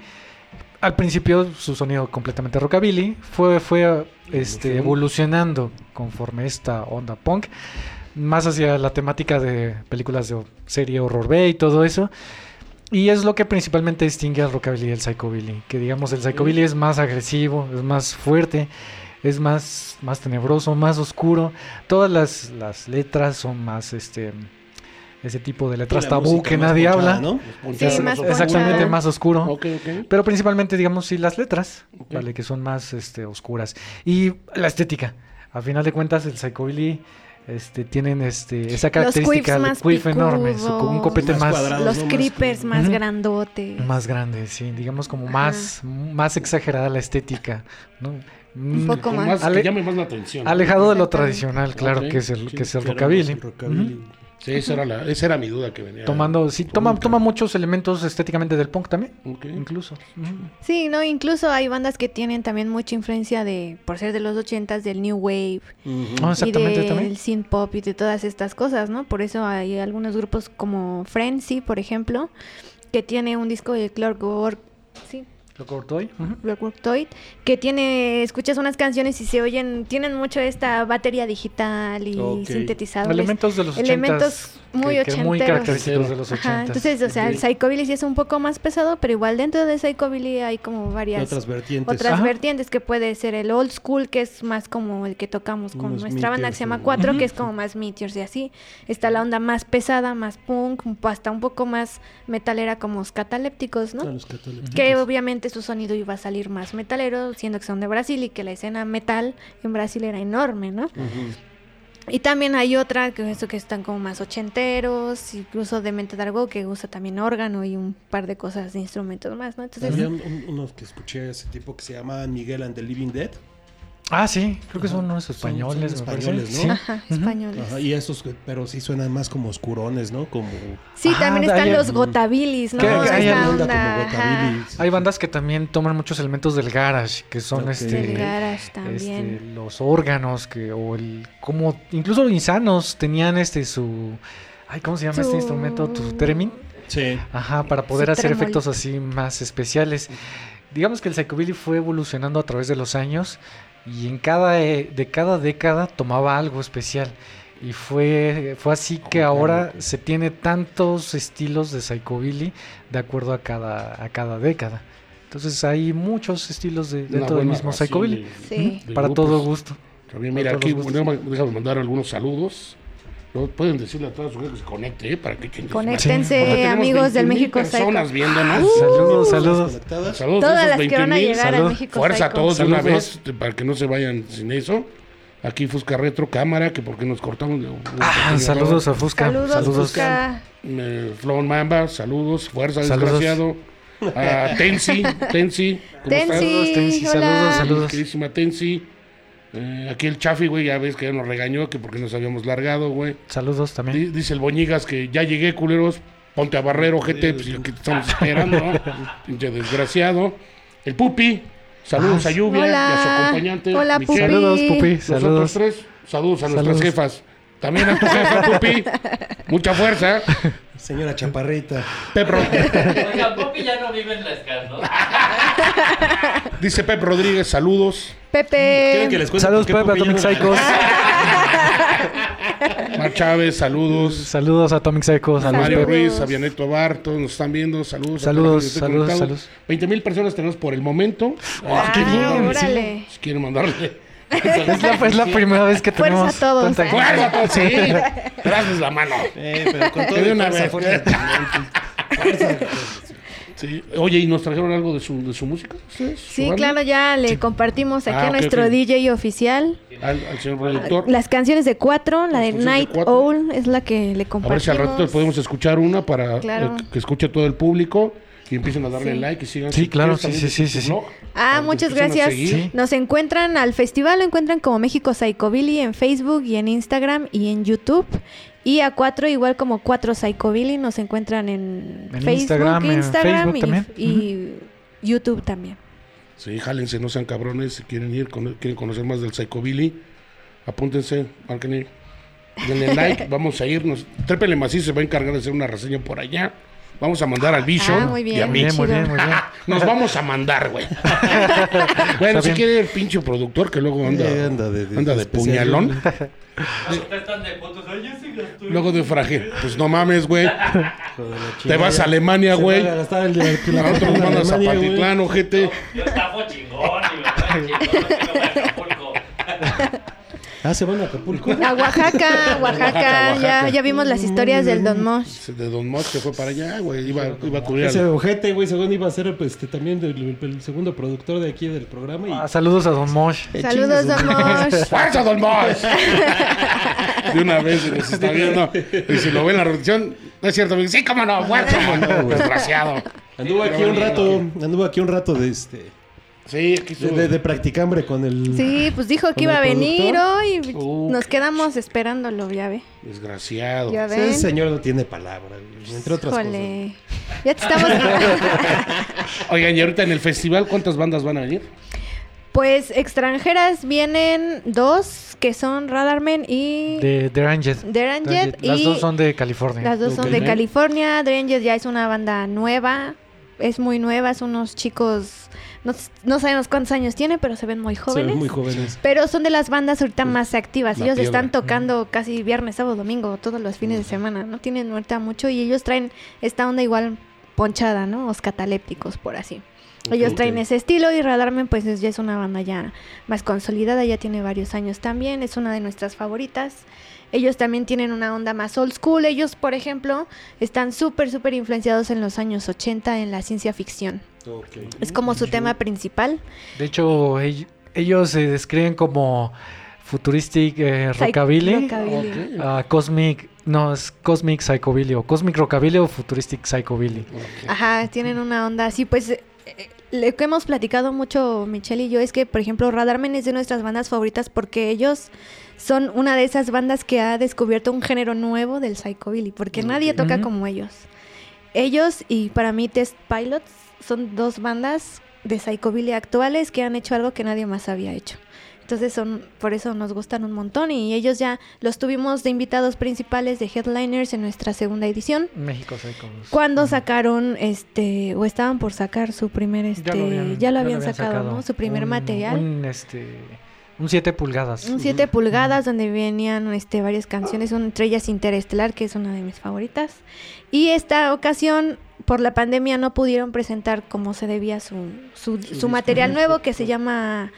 Al principio su sonido completamente rockabilly fue, fue este, evolucionando conforme esta onda punk, más hacia la temática de películas de serie Horror Bay y todo eso. Y es lo que principalmente distingue al rockabilly y el psychobilly. Que digamos, el psychobilly es más agresivo, es más fuerte, es más, más tenebroso, más oscuro. Todas las, las letras son más este ese tipo de letras tabú que nadie ponchada, habla. ¿no? Sí, más Exactamente, ponchada. más oscuro. Pero principalmente, digamos, sí, las letras. ¿vale? Que son más este, oscuras. Y la estética. A final de cuentas, el psychobilly este, tienen este, esa característica de quiff enorme, con un copete Más. Los no creepers más Ujú. grandotes. más grande, sí, digamos como Ajá. más, más exagerada la estética, ¿no? Un Mm, poco más. más Ale- que llame más la atención. Alejado de lo tradicional, claro, que es el, sí, que es el rockabilly. Sí, esa era, la, esa era mi duda que venía. Tomando, sí, toma, toma muchos elementos estéticamente del punk también, incluso. Sí, no, incluso hay bandas que tienen también mucha influencia de, por ser de los ochentas, del New Wave. Ah, exactamente, y del también. synth pop y de todas estas cosas, ¿no? Por eso hay algunos grupos como Frenzy, por ejemplo, que tiene un disco de Clockwork, sí, Toy, que tiene, escuchas unas canciones y se oyen, tienen mucho esta batería digital y Ok. sintetizadores. Elementos de los elementos muy que- que muy característicos de los Ajá, ochentas. entonces, o sea, el psychobilly sí es un poco más pesado, pero igual dentro de psychobilly hay como Y varias otras vertientes. otras Ajá. vertientes que puede ser el old school, que es más como el que tocamos con Unos nuestra banda que se llama o- 4, Ujú. que es como más Meteors y así. Está la onda más pesada, más punk, hasta un poco más metalera como los catalépticos, ¿no? los católicos. Que obviamente su sonido iba a salir más metalero, siendo que son de Brasil y que la escena metal en Brasil era enorme, ¿no? Y también hay otra que eso que están como más ochenteros, incluso de Mente Dargo que usa también órgano y un par de cosas de instrumentos más, ¿no? Entonces, Había un- un- unos que escuché hace tiempo que se llaman Miguel and the Living Dead. Ah, sí, creo que son unos españoles. son españoles, ¿no? Sí. Ajá, españoles. Ajá, y esos, que- pero sí suenan más como oscurones, ¿no? Como... Sí, Ah, también hay- están los gotabilis, ¿no? ¿Qué? Hay onda, onda como Gotabilis. Hay bandas que también toman muchos elementos del garage, que son este, Del garage este, también. los órganos que o el como incluso los insanos tenían este su ay cómo se llama este instrumento tu theremin Sí. ajá para poder Su hacer efectos así más especiales digamos que el psychobilly fue evolucionando a través de los años y en cada eh, de cada década tomaba algo especial y fue fue así que ahora se tiene tantos estilos de psychobilly de acuerdo a cada a cada década entonces hay muchos estilos de, dentro del mismo psychobilly Sí. de para grupos. todo gusto También, mira, aquí déjame mandar algunos saludos. ¿No? Pueden decirle a toda su gente que se conecte, ¿eh? Para que. Conéctense, tenemos amigos del 20,000 México personas Psycho. viéndonos. saludos saludos Conectadas. Saludos Todas a esos las que van a 21,000. llegar al. México Fuerza a Psycho. todos de una Saludos. vez, para que no se vayan sin eso. Aquí Fusca Retro, cámara, que porque nos cortamos. Ah, saludos a Fusca Saludos, saludos Fusca. Eh, Flon Mamba, saludos, fuerza, Saludos. desgraciado. A Tensi, Tensi, ¿cómo estás? Tensi, Tensi, hola. saludos, saludos. Queridísima Tensi. Eh, aquí el Chafi, güey, ya ves que ya nos regañó que porque nos habíamos largado, güey. saludos también Di- Dice el Boñigas que ya llegué, culeros. Ponte a barrero, GT, pues aquí te estamos esperando, ¿no? Pinche desgraciado. El Pupi, saludos Ah, a Lluvia y a su Hola. acompañante. Hola, Michelle. Pupi. saludos pupi Nosotros saludos tres, saludos a nuestras jefas. También a tu jefa, Pupi. Mucha fuerza. Señora Chaparrita. Pep Oiga, Popi ya no vive en la escala, ¿no? Dice Pep Rodríguez, saludos. ¿Quieren que Pepe. les saludos Pepe Pupi Atomic Psychos Mar Chávez, saludos. saludos a Atomic Psychos A saludos Mario Pepe Ruiz, a Vianeto Bar, todos nos están viendo. Saludos. Saludos, saludos, saludos. 20 mil personas tenemos por el momento. Ah, qué bien, órale. Si quieren mandarle. Es la, es la primera vez que Fuerza tenemos a todos. tanta gente. ¡Fuerza, a todos! Sí. Gracias la mano. Eh, pero con todo de una fuerza, vez. fuerza. Fuerza. Sí. Oye, ¿y nos trajeron algo de su, de su música? ustedes? ¿Su Sí, banda? claro, ya le compartimos aquí Ah, a nuestro ok. DJ oficial. Al, al señor productor. Las canciones de cuatro, la de de Night cuatro. Owl es la que le A compartimos. ver si al ratito podemos escuchar una para Claro. eh, que escuche todo el público y empiecen a darle Sí. like y sigan. Sí, si claro, sí, sí, sí, su sí. Ah, muchas gracias. Sí. Nos encuentran al festival, lo encuentran como México Psychobilly en Facebook y en Instagram y en YouTube. Y a cuatro, igual como cuatro Psychobilly, nos encuentran en, En Facebook, Instagram, en Instagram Facebook y, YouTube también. Sí, jálense, no sean cabrones. Si quieren ir, con- quieren conocer más del Psychobilly, apúntense, marquen ahí. Denle like, vamos a irnos. Trépele Macizo se va a encargar de hacer una reseña por allá. Vamos a mandar al Vision Ah, muy y a bien. mí. Bien, muy bien, muy bien. Nos vamos a mandar, güey. bueno, Está si bien. quiere el pinche productor que luego anda, Eh, anda anda de, de- puñalón. Están de gasto. Luego de fraje. Pues no mames, güey. Te vas a Alemania, güey. nosotros nos mandas a güey. Patitlán, ojete. Yo estafo chingón y Ah, se van a Acapulco. A Oaxaca, Oaxaca, Oaxaca. Ya, ya vimos las historias del Don Mosh. De Don Mos que fue para allá, güey. Iba, iba a cubrir Ese ojete, güey, según iba a ser pues, este, también el, el segundo productor de aquí del programa. Y... Ah, saludos a Don Mosh Eh, Saludos, Don Mosh. ¡Fuerza, Don Mos! De una vez se nos está viendo. Y si lo ven en la repetición, no es cierto. Sí, cómo no, fuerza, no, güey. desgraciado. Anduvo aquí un rato, anduvo aquí un rato de este Sí, aquí de, estuvo. de, de practicambre con el Sí, pues dijo que ¿Con iba a venir hoy. Uh, Nos quedamos esperándolo, ya ve. Desgraciado. Ya Ese señor no tiene palabra, entre otras Híjole. Ya te estamos. Oigan, y ahorita en el festival, ¿cuántas bandas van a venir? pues extranjeras vienen dos, que son Radarman y de Deranged. Deranged. Las y dos son de California. Las dos son de California. Deranged ya es una banda nueva. Es muy nueva. Son unos chicos. No, no sabemos cuántos años tiene, pero se ven muy cosas. Se ven jóvenes. muy jóvenes. Pero son de las bandas ahorita más activas. la Ellos piedra. están tocando casi viernes, sábado, domingo, todos los fines de semana. No tienen ahorita mucho y ellos traen esta onda igual ponchada, ¿no? Los catalépticos, por así. Ellos traen ese estilo y Radarmen pues es- ya es una banda ya más consolidada, ya tiene varios años también, es una de nuestras favoritas. Ellos también tienen una onda más old school. Ellos, por ejemplo, están súper, súper influenciados en los años 80 en la ciencia ficción. Es como su tema principal. De hecho, ell- ellos se describen como futuristic eh, rockabilly. ah, cosmic, no, es cosmic psychobilly o cosmic rockabilly o futuristic psychobilly. Ajá, tienen una onda así, pues eh, eh, lo que hemos platicado mucho Michelle y yo es que, por ejemplo, Radarmen es de nuestras bandas favoritas porque ellos son una de esas bandas que ha descubierto un género nuevo del psychobilly, porque nadie toca como ellos. Ellos y para mí Test Pilots son dos bandas de psychobilly actuales que han hecho algo que nadie más había hecho. Entonces son por eso nos gustan un montón y ellos ya los tuvimos de invitados principales de headliners en nuestra segunda edición México Psychos. cuando sacaron este o estaban por sacar su primer este ya lo habían, sacado, ¿no? Su primer Un- material. Un, este, un 7 pulgadas. Un 7 pulgadas donde venían este, varias canciones, una entre ellas Interestelar, que es una de mis favoritas. Y esta ocasión, por la pandemia, no pudieron presentar como se debía su, su, su material nuevo que se llama...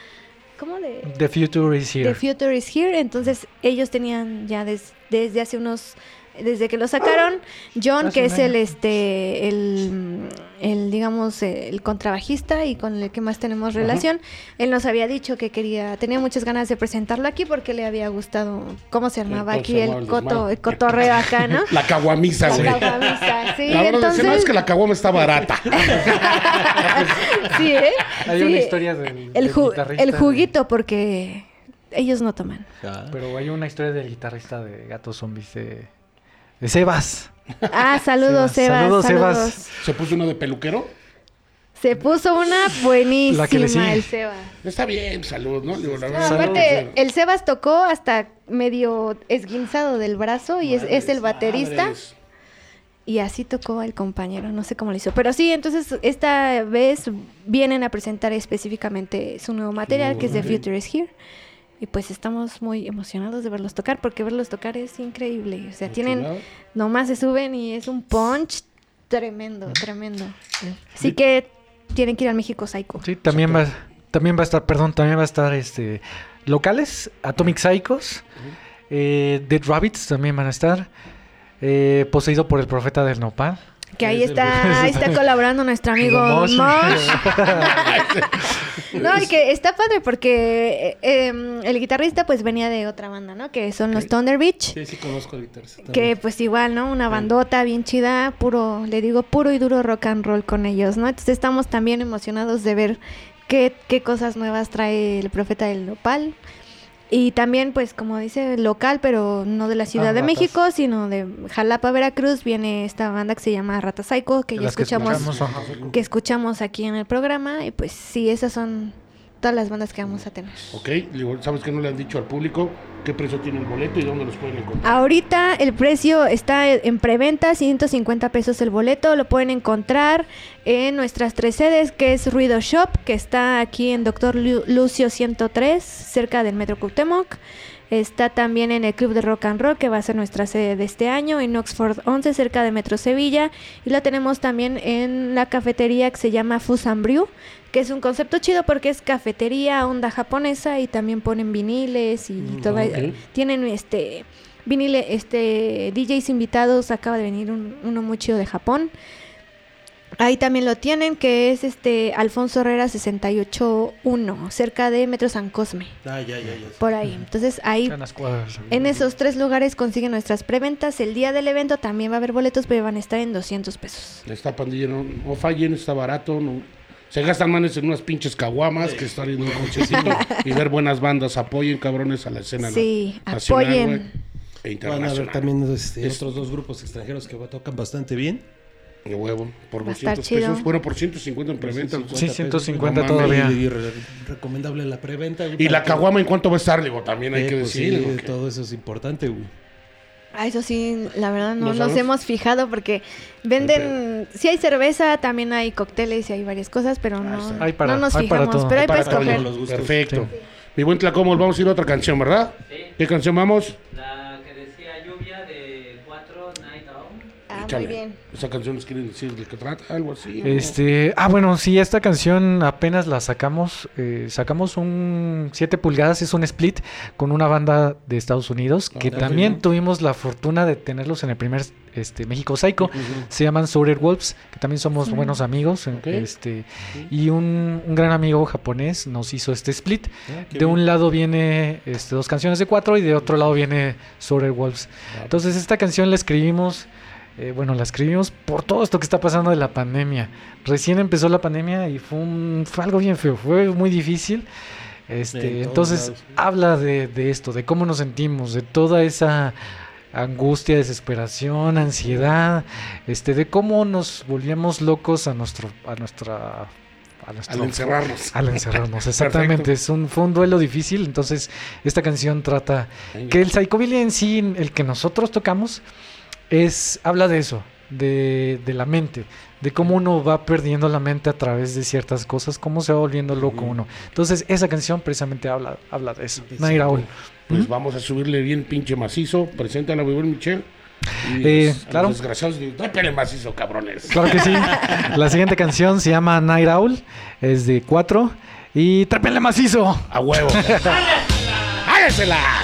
¿Cómo de...? The Future is Here. The Future is Here. Entonces ellos tenían ya des- desde hace unos desde que lo sacaron, John, que es el este el, el digamos el contrabajista y con el que más tenemos relación, él nos había dicho que quería, tenía muchas ganas de presentarlo aquí porque le había gustado cómo se armaba Entonces, aquí el el coto, el cotorreo acá, ¿no? La caguamisa, La güey. caguamisa, sí, La entonces, es que no, es que la caguama está barata. sí, ¿eh? Hay Sí, una historia del, el, ju- el de- juguito porque ellos no toman. pero hay una historia del guitarrista de Gatos Zombies de, de Sebas. Ah, saludos, Sebas. Saludos, Saludos, Sebas. Se puso uno de peluquero. Se puso una buenísima La que le sigue. el Sebas. Está bien, salud, ¿no? Digo, la No, verdad, aparte, el Sebas tocó hasta medio esguinzado del brazo y es, es el baterista. Madres. Y así tocó el compañero, no sé cómo lo hizo. Pero sí, entonces esta vez vienen a presentar específicamente su nuevo material, que es The Future is Here. Y pues estamos muy emocionados de verlos tocar, porque verlos tocar es increíble. O sea, tienen, nomás se suben y es un punch tremendo, tremendo. Así que tienen que ir al México Psycho. Sí, también va, también va a estar, perdón, también va a estar este locales, Atomic Psychos, eh, Dead Rabbits también van a estar, eh, poseído por el profeta del nopal. Que ahí está, ahí está colaborando nuestro amigo Mosh. No, y que está padre porque eh, em, el guitarrista pues venía de otra banda, ¿no? Que son los Thunder Beach. Sí, sí conozco el guitarrista. Que pues igual, ¿no? Una bandota bien chida, puro, le digo, puro y duro rock and roll con ellos, ¿no? Entonces estamos también emocionados de ver qué, qué cosas nuevas trae el profeta del Nopal. Y también, pues, como dice, local, pero no de la Ciudad Ah, de Ratas. México, sino de Jalapa, Veracruz, viene esta banda que se llama Rata Psycho, que ya las que escuchamos, escuchamos, que escuchamos aquí en el programa. Y pues sí, esas son todas las bandas que vamos a tener. Ok, ¿sabes que no le han dicho al público qué precio tiene el boleto y dónde los pueden encontrar? Ahorita el precio está en preventa, 150 pesos el boleto. Lo pueden encontrar en nuestras tres sedes, que es Ruido Shop, que está aquí en Doctor Lu- Lucio 103, cerca del Metro Cuauhtémoc. Está también en el Club de Rock and Roll, que va a ser nuestra sede de este año, en Oxford 11, cerca de Metro Sevilla. Y la tenemos también en la cafetería que se llama Fusan Brew, que es un concepto chido porque es cafetería onda japonesa y también ponen viniles y todo. ok. Tienen este vinile, este DJs invitados, acaba de venir un- uno muy chido de Japón. Ahí también lo tienen, que es este Alfonso Herrera 681, cerca de Metro San Cosme, Ah, ya, ya, ya. por ahí. Entonces ahí En las cuadras. en esos tres lugares consiguen nuestras preventas. El día del evento también va a haber boletos, pero van a estar en 200 pesos. Esta pandilla no, no fallen, está barato, no. Se gastan manes en unas pinches caguamas que están en un y ver buenas bandas. Apoyen, cabrones, a la escena Sí, nacional, apoyen. e Van a ver también este, Es- otros dos grupos extranjeros que tocan bastante bien. De huevo, por Va a estar 200 chido. pesos. Bueno, por 150 en preventa. Sí, 150 No mames. todavía. Y, y re- recomendable la preventa. Y para la que- caguama, ¿en cuánto va a estar? Digo, también hay Eh, que pues decir. sí, porque- todo eso es importante, güey. Ah, eso sí, la verdad no ¿No nos sabes? hemos fijado porque venden, sí hay cerveza, también hay cócteles y hay varias cosas, pero no, Hay para- no nos hay para fijamos, todo. pero hay Hay para para escoger. todos los gustos. Perfecto. Mi buen Tlacomol, vamos a ir a otra canción, ¿verdad? Sí. ¿Qué canción vamos? La que decía lluvia de 4 Night Ah, muy Échale. bien. ¿Esa canción nos quieren decir de qué trata? ¿Algo así? no? Este, ah, bueno, sí, esta canción apenas la sacamos. eh, sacamos un 7 pulgadas, es un split con una banda de Estados Unidos que Ah, también tuvimos la fortuna de tenerlos en el primer este, México Psycho. Se llaman Southern Wolves, que también somos buenos amigos. Ok. Este, y un, un gran amigo japonés nos hizo este split. Ah, De un bien. lado viene este, dos canciones de cuatro y de otro lado viene Southern Wolves. Entonces esta canción la escribimos eh, bueno, la escribimos por todo esto que está pasando de la pandemia. Recién empezó la pandemia y fue, un, fue algo bien feo, fue muy difícil. Este, entonces lados. habla de, de esto, de cómo nos sentimos, de toda esa angustia, desesperación, ansiedad, este, de cómo nos volvíamos locos a nuestro, a nuestra, a nuestro- Al encerrarnos. al encerrarnos, exactamente. Es un, fue un duelo difícil. Entonces, esta canción trata que el psychobilly en sí, el que nosotros tocamos, es habla de eso, de, de la mente, de cómo uno va perdiendo la mente a través de ciertas cosas, cómo se va volviendo loco uno. Entonces, esa canción precisamente habla, habla de eso. Eso. Raúl. Pues vamos a subirle bien pinche macizo. Preséntala a Bebé Michel. Y Eh, los- a los claro. desgraciados, trápele macizo, cabrones. Claro que sí. La siguiente canción se llama Night Owl, es de cuatro. Y trápenle macizo. A huevo. ¡Hágasela! Daylight,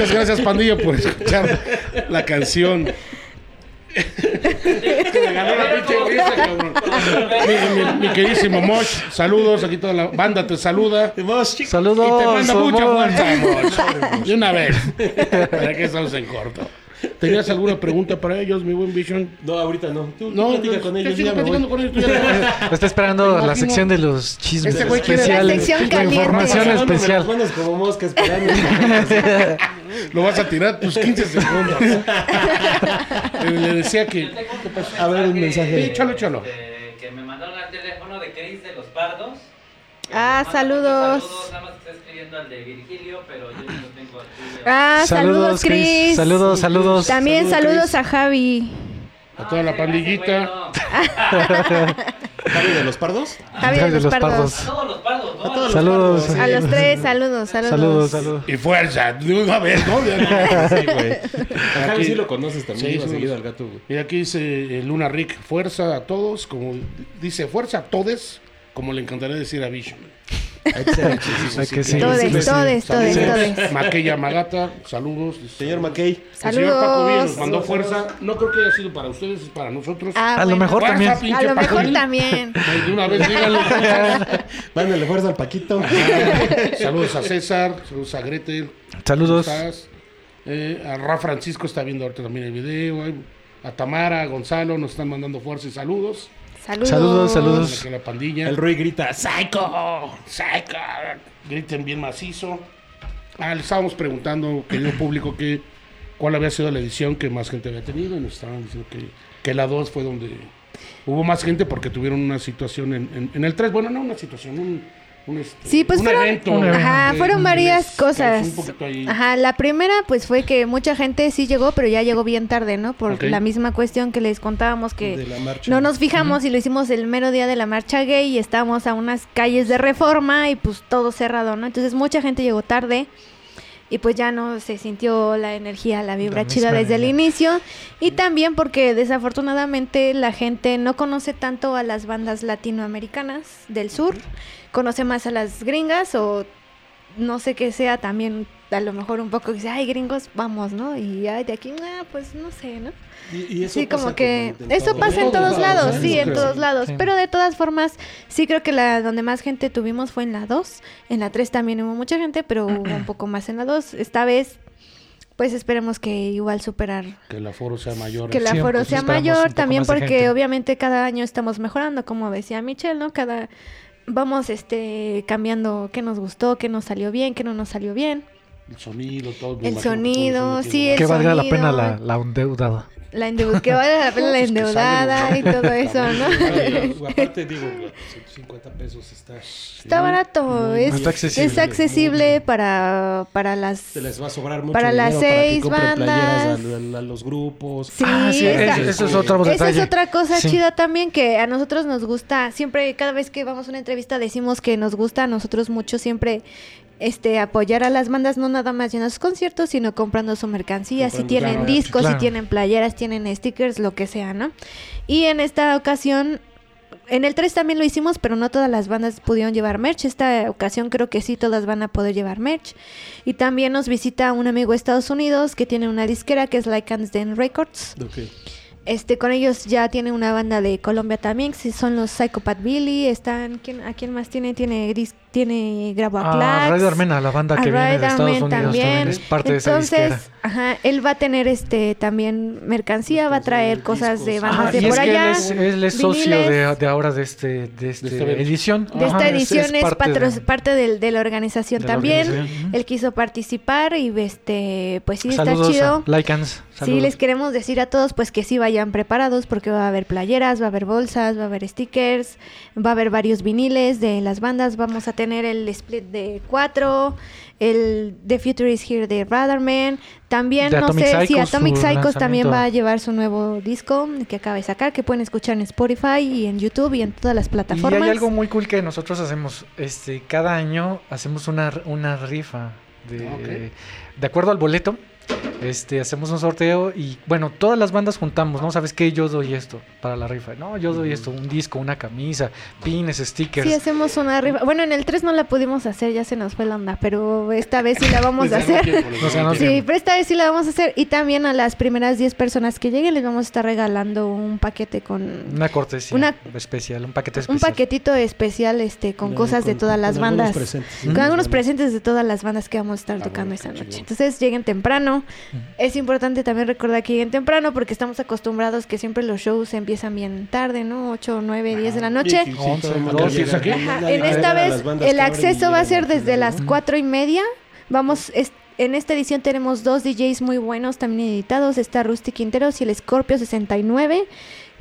Muchas gracias, Pandillo, por escuchar la canción. Me ganó la pinche risa, cabrón. Mi, mi- mi queridísimo Mosh, saludos. Aquí toda la banda te saluda. Y te Saludos. manda mucha fuerza, Mosh. De una vez. Para que estamos en corto. ¿Tenías alguna pregunta para ellos, mi buen Vision? No, ahorita no. Tú, No, platica no, con ellos. ya me voy. con ellos. tú ya te- Está esperando la sección de los chismes Este güey quiere- especiales. La sección la información especial. como mosca esperando. Lo vas a tirar tus 15 segundos. Eh, Le decía que. A ver, un Sí, mensaje. échalo, échalo. de- que me mandaron al teléfono de Cris de los Pardos. Ah, saludos. Saludos, nada más que está escribiendo al de Virgilio, pero yo no lo tengo Ah, saludos, Chris. Saludos, saludos. También saludos a Javi. A toda la pandillita. ¿Javi de los Pardos? Javi de los Pardos. Todos los pardos, ¿no? A todos los Saludos. Pardos. A los tres, saludos, saludos. Saludos, saludos. Y fuerza. De una vez, ¿no? Sí, güey. A Javi Aquí- sí lo conoces también. Sí, seguido al gato, güey. Y aquí dice eh, Luna Rick, fuerza a todos, como dice, fuerza a todes, como le encantaría decir a Vision. Excelente. Todes, todes, todes, Saludos. todes. Maquella Magata, saludos. Señor McKay. El señor Paco Villa nos Saludos. mandó fuerza. No creo que haya sido para ustedes, es para nosotros. Ah, A lo bueno. mejor Fuerza, también. A lo mejor Paco. también. De una vez díganle. Mándale fuerza al Paquito. saludos a César, saludos a Gretel. Saludos. Eh, a Ra Francisco está viendo ahorita también el video. A Tamara, a Gonzalo nos están mandando fuerza y saludos. Saludos. Saludos, saludos. Para que la pandilla. El Rui grita, ¡Psycho! Psycho. Griten bien macizo. Ah, le estábamos preguntando, querido público, que cuál había sido la edición que más gente había tenido. Y nos estaban diciendo que, que la 2 fue donde hubo más gente porque tuvieron una situación en, en- en el 3. Bueno, no una situación, un, un, este, Sí, pues un fueron, evento. ajá, fueron varias cosas. Ajá, la primera pues fue que mucha gente sí llegó, pero ya llegó bien tarde, ¿no? Por la misma cuestión que les contábamos que no nos fijamos y lo hicimos el mero día de la marcha gay y estábamos a unas calles de reforma y pues todo cerrado, ¿no? Entonces mucha gente llegó tarde y pues ya no se sintió la energía, la vibra La chida desde el inicio y también porque desafortunadamente la gente no conoce tanto a las bandas latinoamericanas del sur, conoce más a las gringas o no sé qué sea también a lo mejor un poco que dice, ay gringos, vamos, ¿no? Y ay, de aquí, ah, pues no sé, ¿no? Y, y eso Sí, como que eso pasa en todos lados, sí, en todos lados, Sí. pero de todas formas, sí creo que la donde más gente tuvimos fue en la 2, en la 3 también hubo mucha gente, pero hubo un poco más en la 2, esta vez pues esperemos que igual superar Que el aforo sea mayor. que el aforo pues sea mayor también porque gente. obviamente cada año estamos mejorando, como decía Michelle, ¿no? Cada vamos este cambiando qué nos gustó, qué nos salió bien, qué no nos salió bien. El sonido, todo. El sonido, sí, el Que valga la pena la, la endeudada. La endeu- que vale la pena la endeudada y todo eso, ¿no? Aparte, digo, 150 pesos está. Está barato, es, Está accesible. es accesible para, para las... Se les va a sobrar mucho Para las dinero para que seis bandas. a, a- a los grupos. Sí, Ah, sí, está- ese- eso es otro Esa es otra cosa Sí. chida también que a nosotros nos gusta, siempre cada vez que vamos a una entrevista decimos que nos gusta a nosotros mucho siempre este apoyar a las bandas, no nada más a sus conciertos, sino comprando su mercancía, si tienen claro, discos, claro. si tienen playeras, tienen stickers, lo que sea, ¿no? Y en esta ocasión, en el 3 también lo hicimos, pero no todas las bandas pudieron llevar merch. Esta ocasión creo que sí, todas van a poder llevar merch. Y también nos visita un amigo de Estados Unidos que tiene una disquera que es Like and Den Records. Ok. Este, con ellos ya tiene una banda de Colombia también, que son los Psychopath Billy, están, ¿quién, ¿a quién más tiene? Tiene Gris, tiene Grabo a Clax, Ray Armena, la banda a que viene de Estados Unidos también. es parte de esa disquera. Ajá, él va a tener este también mercancía, va a traer cosas de discos. bandas Ah, de y por es que allá. él es, él es socio de, de ahora de este de este edición. de esta Ajá, es- edición es, parte patro- de- parte del- de, la organización de la también. organización. Él quiso participar y este, pues sí, Saludos está chido. a Lycans. Sí, saludos. les queremos decir a todos pues que sí vayan preparados porque va a haber playeras, va a haber bolsas, va a haber stickers, va a haber varios viniles de las bandas, vamos a tener el split de cuatro, el The Future is Here de Radarman, también no Atomic sé si Atomic Psychos también va a llevar su nuevo disco que acaba de sacar, que pueden escuchar en Spotify y en YouTube y en todas las Y plataformas. hay algo muy cool que nosotros hacemos. Este, cada año hacemos una, una rifa de, de acuerdo al boleto. Este, hacemos un sorteo y bueno, todas las bandas juntamos, ¿no? ¿Sabes qué? Yo doy esto para la rifa. No, yo doy esto, un disco, una camisa, pines, stickers. Sí, hacemos una rifa. Bueno, en el 3 no la pudimos hacer, ya se nos fue la onda, pero esta vez sí la vamos a hacer. tiempo, les No, o ganó sea, no tiempo. Sí, pero esta vez sí la vamos a hacer. Y también a las primeras 10 personas que lleguen les vamos a estar regalando un paquete con... Una cortesía Una- especial, un paquete especial. Un paquetito especial este con Con- cosas de con- todas con las algunos bandas. presentes, Con ¿no? algunos presentes de todas las bandas que vamos a estar Ah, tocando bueno, esta noche. Entonces lleguen temprano. Es importante también recordar que lleguen temprano porque estamos acostumbrados que siempre los shows empiezan bien tarde, ¿no? 8, 9, 10 de la noche. En esta vez el acceso va a ser desde las ¿no? cuatro y media. Vamos, es- en esta edición tenemos dos DJs muy buenos también editados. Está Rusty Quinteros y el Scorpio 69,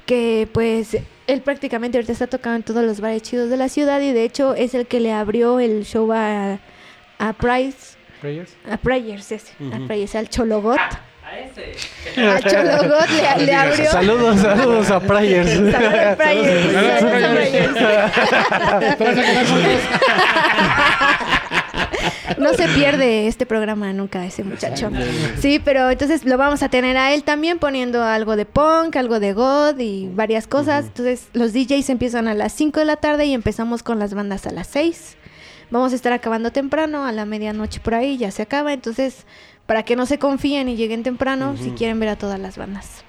que pues él prácticamente ahorita está tocando en todos los bares chidos de la ciudad y de hecho es el que le abrió el show a, a Price Prayers. A Prayers, ese. A Ujú. Prayers, al Chologot. A ese. Al Chologot le, le abrió. Saludos, saludos a Prayers. Saludos a Prayers. Saludos a a a. No se pierde este programa nunca, ese muchacho. Sí, pero entonces lo vamos a tener a él también poniendo algo de punk, algo de god y varias cosas. Entonces los DJs empiezan a las 5 de la tarde y empezamos con las bandas a las 6. Vamos a estar acabando temprano, a la medianoche por ahí ya se acaba. Entonces, para que no se confíen y lleguen temprano, si quieren ver a todas las bandas.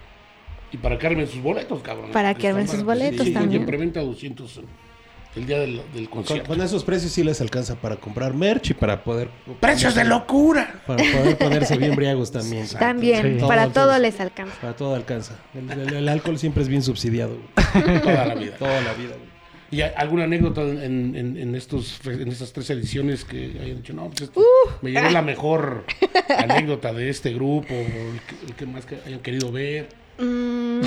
Y para que armen sus boletos, cabrón. Para que armen sus boletos sí, también. Y en preventa 200 en- el día del, del Con, concierto. con esos precios sí les alcanza para comprar merch y para poder... ¡Precios de locura! Para poder ponerse bien briagos también. También, Sí. para Todo, les alcanza. Para todo alcanza. El, el- el alcohol siempre es bien subsidiado. Toda la vida. Toda la vida. ¿Y alguna anécdota en, en, en estos, en estas tres ediciones que hayan dicho, no, pues esto, me llevé la mejor anécdota de este grupo, o el que, el que más que hayan querido ver? Mm,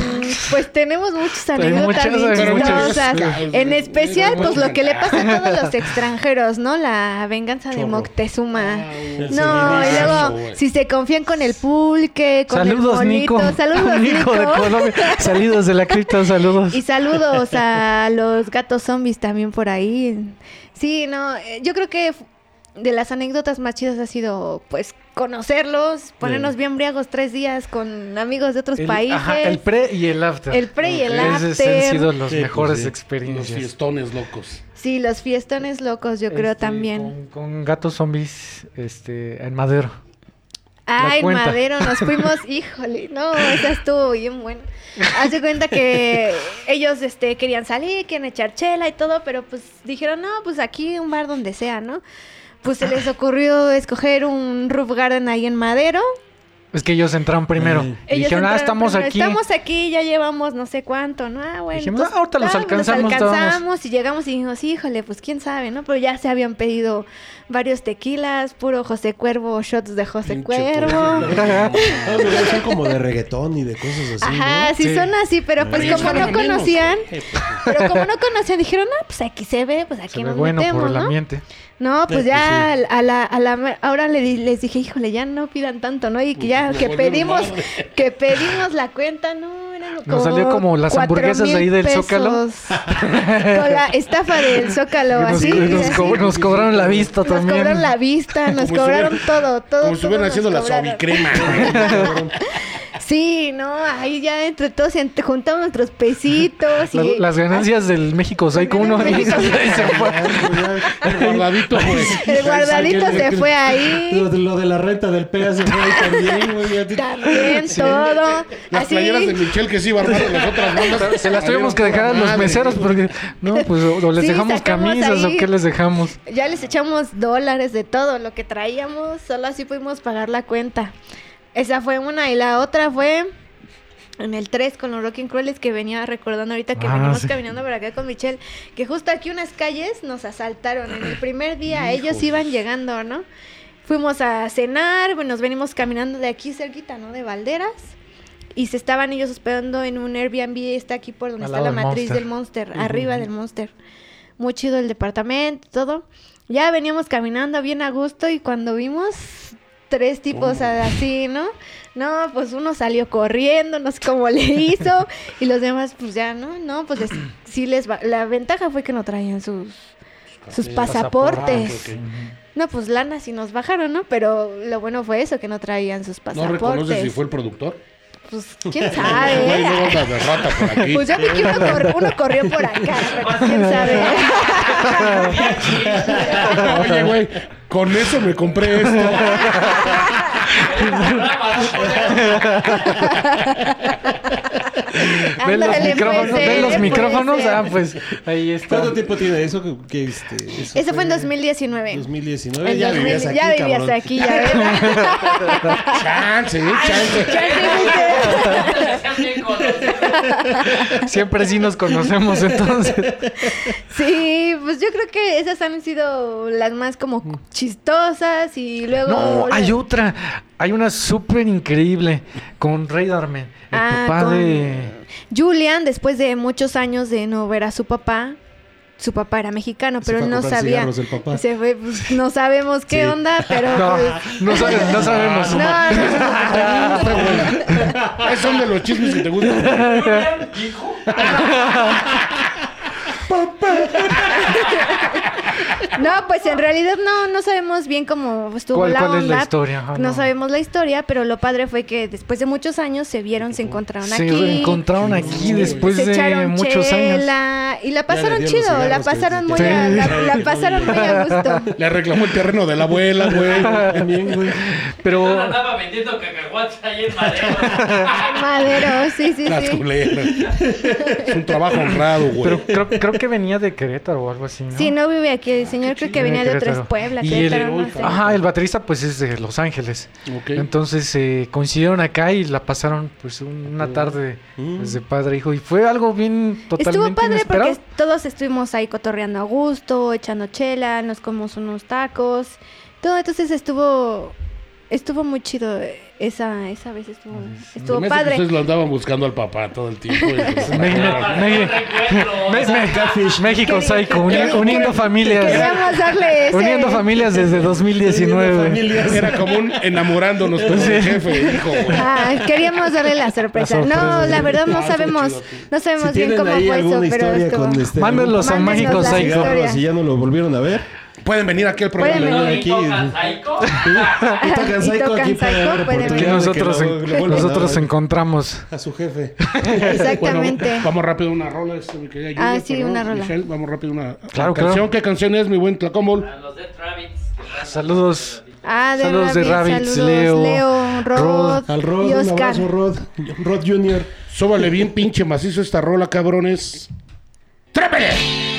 pues tenemos muchas Hay anécdotas muchas, muchas. chistosas. En especial, pues lo que le pasa a todos Ah. los extranjeros, ¿no? La venganza de. Moctezuma. Ah, El No, y luego, si se confían con el pulque, con Saludos, el Nico. monito. Saludos, Nico de Nico. Colombia. Saludos de la cripta, saludos. Y saludos a los gatos zombies también por ahí. Sí, no, eh, yo creo que de las anécdotas más chidas ha sido, pues, conocerlos, ponernos bien briagos tres días con amigos de otros El, países. ajá, el pre y el after. El pre y el Esos han after. sido las Sí, pues mejores sí. Los experiencias. fiestones locos. Sí, los fiestones locos, yo creo Este, también. Con, con gatos zombies este, en madero. Ah, en. Madero nos fuimos, híjole, no, esa estuvo bien buena. Haz de cuenta que ellos este, querían salir, querían echar chela y todo, pero pues dijeron, no, pues aquí un bar donde sea, ¿no? Pues se les ocurrió escoger un roof garden ahí en Madero. Es que ellos entraron primero. Y Ellos dijeron, ah, estamos primero, aquí. Estamos aquí, ya llevamos no sé cuánto, ¿no? Ah, bueno. Dijimos, entonces, ah, ahorita los ah, alcanzamos, Los estábamos. alcanzamos y llegamos y dijimos, híjole, pues quién sabe, ¿no? Pero ya se habían pedido varios tequilas, puro José Cuervo, shots de José Pinche Cuervo. Ah, son como de reggaetón y de cosas así, Ajá, ¿no? sí, Sí. son así, pero pues como no conocían, pues, pero como no conocían, dijeron, no, pues aquí se ve, pues aquí Se ve nos bueno metemos, por el ¿no? ambiente. No, pues Eh, ya pues a la, a la, ahora le di- les dije, híjole, ya no pidan tanto, ¿no? Y que ya, Nos que pedimos, que pedimos la cuenta, no, eran como Nos salió como las hamburguesas ahí del Zócalo. pesos. Con la estafa del Zócalo, Nos, así. nos así. co- nos cobraron la vista Nos también. cobraron la vista, nos Como si cobraron todo, todo. Como si todo estuvieran nos haciendo la suavicrema. Sí, no, ahí ya entre todos juntamos nuestros pesitos. La- y, las ganancias del México Psycho 1 y México se fue. Guardadito, pues. El guardadito se fue ahí. Lo de, lo de la renta del PEA se fue ahí también, güey. También todo. Las Así. playeras de Michelle que sí iba a armar las otras bandas. Se las tuvimos que dejar a los meseros porque, no, pues o, o les Sí, dejamos camisas ahí. o qué les dejamos. Ya les echamos dólares de todo lo que traíamos. Solo así pudimos pagar la cuenta. Esa fue una. Y la otra fue en el 3 con los Rocking Crueles que venía recordando ahorita que Ah, venimos sí. caminando por acá con Michelle. Que justo aquí unas calles nos asaltaron. En el primer día ellos iban llegando, ¿no? Fuimos a cenar, bueno, nos venimos caminando de aquí cerquita, ¿no? De Valderas. Y se estaban ellos hospedando en un Airbnb, está aquí por donde Al está la matriz Monster. del Monster, arriba del Monster. Muy chido el departamento, todo. Ya veníamos caminando bien a gusto y cuando vimos tres tipos así, ¿no? No, pues uno salió corriendo, no sé cómo le hizo, y los demás, pues ya, ¿no? No, pues les- sí les va. La ventaja fue que no traían sus, sus pasaportes. No, pues lana sí nos bajaron, ¿no? Pero lo bueno fue eso, que no traían sus No pasaportes. reconoces si fue el productor. Pues, quién sabe. No hay ¿eh? botas de rata por aquí. Pues yo vi que uno, cor- uno corrió por acá, pero quién sabe. Oye, güey, con eso me compré esto. ¿Ven los micrófonos? puede ¿Ven ser, los puede micrófonos? ser. Ah, pues ahí está. ¿Cuánto tiempo tiene eso? Que, que, este, eso Eso fue en 2019. 2019. En ya 2000 vivías aquí, ya vivías cabrón. aquí, ya ves. Chance, eh, chance. Siempre sí nos conocemos entonces. Sí, pues yo creo que esas han sido las más como chistosas y luego... No, hay otra. Hay una súper increíble con Ray Darman, el Ah, papá con de... Julian, después de muchos años de no ver a su papá, su papá era mexicano, Se pero fue él no sabía. cigarros del papá. Se fue, pues, no sabemos qué Sí. onda, pero No, pues, no, sabe- no sabemos. no, no, son de los chismes que te gustan. Hijo. No, pues en realidad no, no sabemos bien cómo estuvo ¿Cuál- la cuál onda. es la historia? Ajá, no. no. sabemos la historia, pero lo padre fue que después de muchos años se vieron, se encontraron Se aquí. encontraron aquí después se de echaron muchos años. chela y la pasaron chido, la pasaron muy a, la, la pasaron muy a gusto. Le reclamó el terreno de la abuela, güey. También, güey. Pero andaba vendiendo cacahuates ahí en Madero. Madero, sí, sí, Las sí. culeras. Es un trabajo honrado, güey. pero creo, creo que venía de Querétaro o algo así, ¿no? Sí, no vive aquí. El señor creo que venía de. Tres Puebla, Y Querétaro, el, no sé. Ajá, el baterista pues es de Los Ángeles. Ok. Entonces eh, coincidieron acá y la pasaron pues un- una tarde pues, de padre e hijo. Y fue algo bien totalmente Estuvo padre inesperado. porque todos estuvimos ahí cotorreando a gusto, echando chela, nos comimos unos tacos, todo, entonces estuvo estuvo muy chido eh, esa esa vez estuvo estuvo me padre. Ustedes lo andaban buscando al papá todo el tiempo. México Psycho, uni- uniendo familias. Queríamos darle ese Uniendo familias desde 2019. Era como un enamorándonos con el jefe, hijo. Ah, queríamos darle la sorpresa. La sorpresa, no, sí. la verdad no Ah, sabemos, no sabemos Si bien cómo fue eso, pero con este... Mándenlos a México Psycho. y ya no lo volvieron a ver. Pueden venir aquí al programa. Pueden ¿No venir. y aquí. tocan Psycho? Y tocan Psycho, aquí Psycho, de nosotros, en- nosotros encontramos. a su jefe. Exactamente. Bueno, vamos rápido a una rola, este, mi querida Ah, Julia, sí, perdón, una rola. Michelle, vamos rápido a una Claro, canción. claro. ¿Qué canción es, mi buen Tlacomol? A los de Travis. están- Saludos. Ah, de Saludos de Rabbit, Rabbits, saludos, Leo, Leo, Rod, Rod, Al Rod, y un Oscar. abrazo, Rod. Rod Junior. Sóbale bien pinche macizo esta rola, cabrones. ¡Trépele!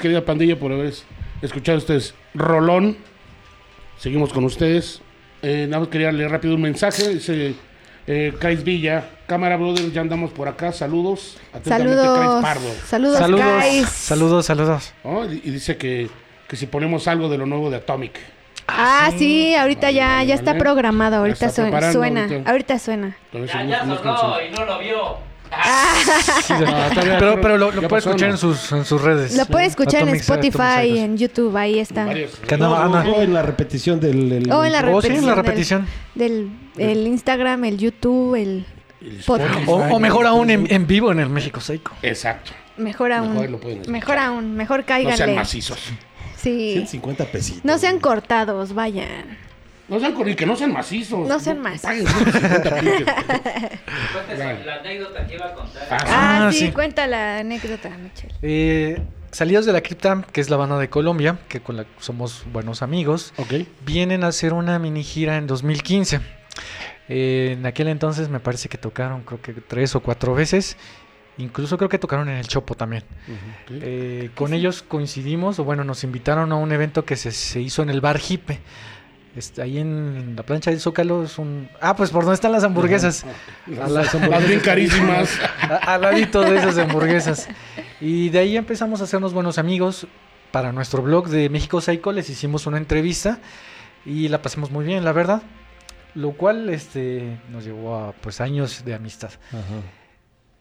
Querida pandilla, por haber escuchado este rolón. Seguimos con ustedes. Eh, nada más quería leer rápido un mensaje. Dice eh, Kais Villa, Cámara Brothers, ya andamos por acá. Saludos. Saludos, Pardo. saludos, Saludos, Kais. saludos, saludos. ¿no? Y, y dice que, que si ponemos algo de lo nuevo de Atomic. Ah, sí, ahorita Vale, ya, vale, ya está vale. programado, ahorita está suena, ahorita. ahorita suena. Ya, ya sonó y no lo vio. Ah, pero, pero lo, pasó, escuchar ¿no? en sus, en sus redes. Lo puedes escuchar en Atomic Spotify, en YouTube, ahí está. No, o en la repetición del... el- O en la O sí, repetición. en la del- repetición. Del, el Instagram, el YouTube, el El. O, o mejor aún en, en vivo en el México Psycho. Exacto. Mejor aún. Mejor. Mejor aún, mejor No cáiganle. sean macizos. sí. 150 pesitos. No sean cortados, vayan. No sean con que no sean macizos. No sean macizos. Paguen 150 pinches. Cuéntese Claro. la anécdota que iba a contar. Ah, Ah, Ah, sí, sí. cuenta la anécdota, Michelle. Eh, Salidos de la Cripta, que es la banda de Colombia, que con la somos buenos amigos, Ok. vienen a hacer una mini gira en 2015. Eh, en aquel entonces me parece que tocaron creo que tres o cuatro veces. Incluso creo que tocaron en el Chopo también. Eh, con ellos coincidimos, o bueno, nos invitaron a un evento que se, se hizo en el bar Jipe. Este, ahí en la plancha del Zócalo es un... Ah, pues por dónde están las hamburguesas. A las Las bien carísimas. A- al ladito de esas hamburguesas. Y de ahí empezamos a hacernos buenos amigos. Para nuestro blog de México Psycho les hicimos una entrevista y la pasamos muy bien, la verdad. Lo cual este, nos llevó a pues años de amistad.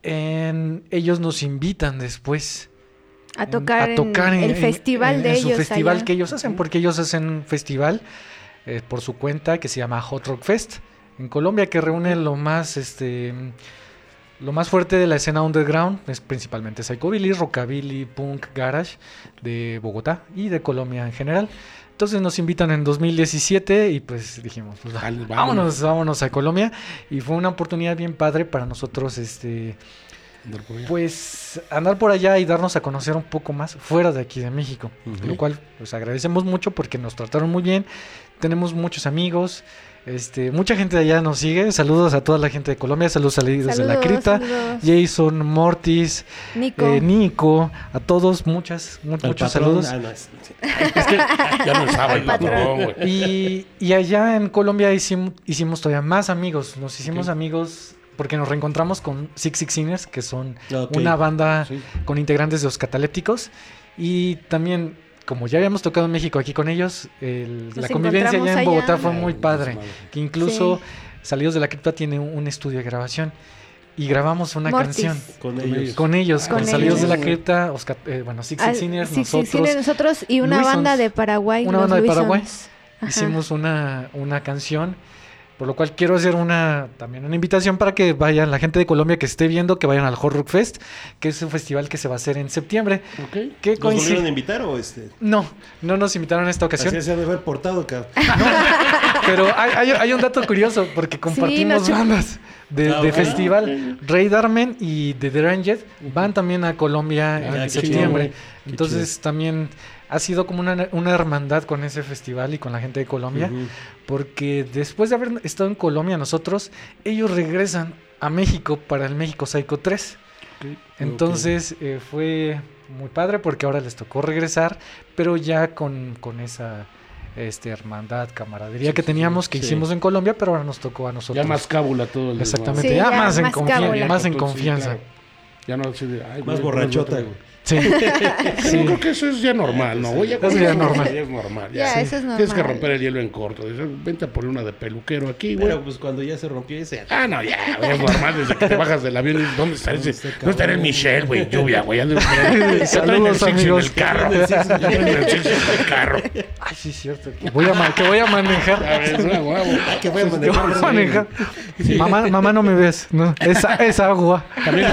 En- ellos nos invitan después A en- tocar, a tocar en, en, el festival en- de en ellos. su festival allá. que ellos hacen, porque ellos hacen un festival eh, por su cuenta que se llama Hot Rock Fest en Colombia, que reúne lo más este lo más fuerte de la escena underground, es principalmente psychobilly, rockabilly, punk, garage de Bogotá y de Colombia en general. Entonces nos invitan en 2017 y pues dijimos, pues, vámonos. vámonos, vámonos a Colombia y fue una oportunidad bien padre para nosotros este Andar por allá. pues andar por allá y darnos a conocer un poco más fuera de aquí de México. Lo cual pues agradecemos mucho porque nos trataron muy bien. Tenemos muchos amigos. Este, mucha gente de allá nos sigue. Saludos a toda la gente de Colombia. Saludos a desde la Saludos, cripta. saludos. Jason, Mortis, Nico. eh, Nico, a todos, muchas, mu- muchos patrón, saludos. ah, no, es- sí. Es que ya no estaba el patrón, güey. Y, y allá en Colombia hicimos, hicimos todavía más amigos. Nos hicimos amigos porque nos reencontramos con Six Six Sinners, que son una banda Sí. con integrantes de los catalépticos. Y también, como ya habíamos tocado en México aquí con ellos, el- la convivencia allá en Bogotá allá. fue muy padre. Que incluso Sí. Salidos de la Cripta tiene un, estudio de grabación. Y grabamos una Mortis. canción Con ellos. con ellos, Con con, Salidos de la. Cripta, Oscar- eh, bueno, Six Ah, Six Sinners, nosotros. Sinners, nosotros y una Luisons. banda de Paraguay. Una banda de Paraguay. Ajá. hicimos una, una canción, por lo cual quiero hacer una también una invitación para que vayan la gente de Colombia que esté viendo, que vayan al Hot Rock Fest, que es un festival que se va a hacer en septiembre. Ok. ¿Qué ¿Nos volvieron a invitar o este? No, no nos invitaron en esta ocasión, Así se ha de haber portado, cabrón. pero hay, hay- hay un dato curioso porque compartimos bandas de, Ah, de festival. Ray Darman y The Deranged van también a Colombia Ah, en septiembre. chido, Entonces también ha sido como una, una hermandad con ese festival y con la gente de Colombia. Porque después de haber estado en Colombia nosotros, ellos regresan a México para el México Psycho 3. Entonces eh, fue muy padre porque ahora les tocó regresar, pero ya con, con esa este, hermandad, camaradería que teníamos, que sí. hicimos en Colombia, pero ahora nos tocó a nosotros. Ya más cábula todo el Exactamente, Sí, ya, ya más, en más cábula. más en confianza. claro. Ya no así de, ay, Más güey, borrachota, güey. güey. Sí. Yo Sí. creo que eso es ya normal, ¿no? Ya Eso ya es normal. Ya es normal. Ya, Sí. eso es Tienes que normal. romper el hielo en corto. Dices, Vente a poner una de peluquero aquí, güey. Pero pues cuando ya se rompió ese. Ah, no, ya, güey, es normal desde que te bajas del avión. ¿Dónde está ese? ¿Dónde estará el Michelle, güey? Lluvia, güey. El Saludos, en amigos. el carro. Six en el carro. Ay, sí, es cierto. Que voy a, que voy a manejar. A ver, una que voy a manejar. voy a manejar. Mamá, mamá, no me ves. No, es, es agua. También,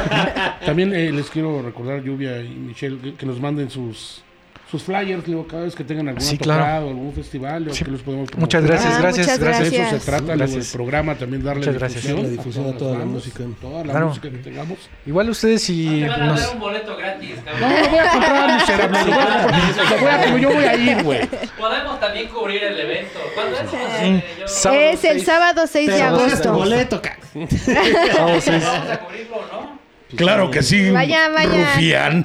también eh, les quiero recordar, Lluvia y Michelle, que, que nos manden sus, sus flyers, digo, cada vez que tengan alguna Sí, claro. tocada o algún festival, Sí. que los podemos Muchas promocionar. gracias, Ah, gracias, muchas gracias. De eso se trata Gracias. el programa, también darle Muchas gracias. difusión, La difusión a las toda la bandas, música. Toda la Claro. música que tengamos. Igual ustedes si Te van a nos... dar un boleto gratis, No, cabrón. lo voy a comprar, miserable. Lo voy a comprar. A- yo voy a ir, güey. Podemos también cubrir el evento. ¿Cuándo es? Sí. Eh, yo- Sábado Es el seis. sábado 6 de agosto. boleto, cabrón. Vamos a cubrirlo, ¿no? Claro que sí. Vaya, vaya. Rufián.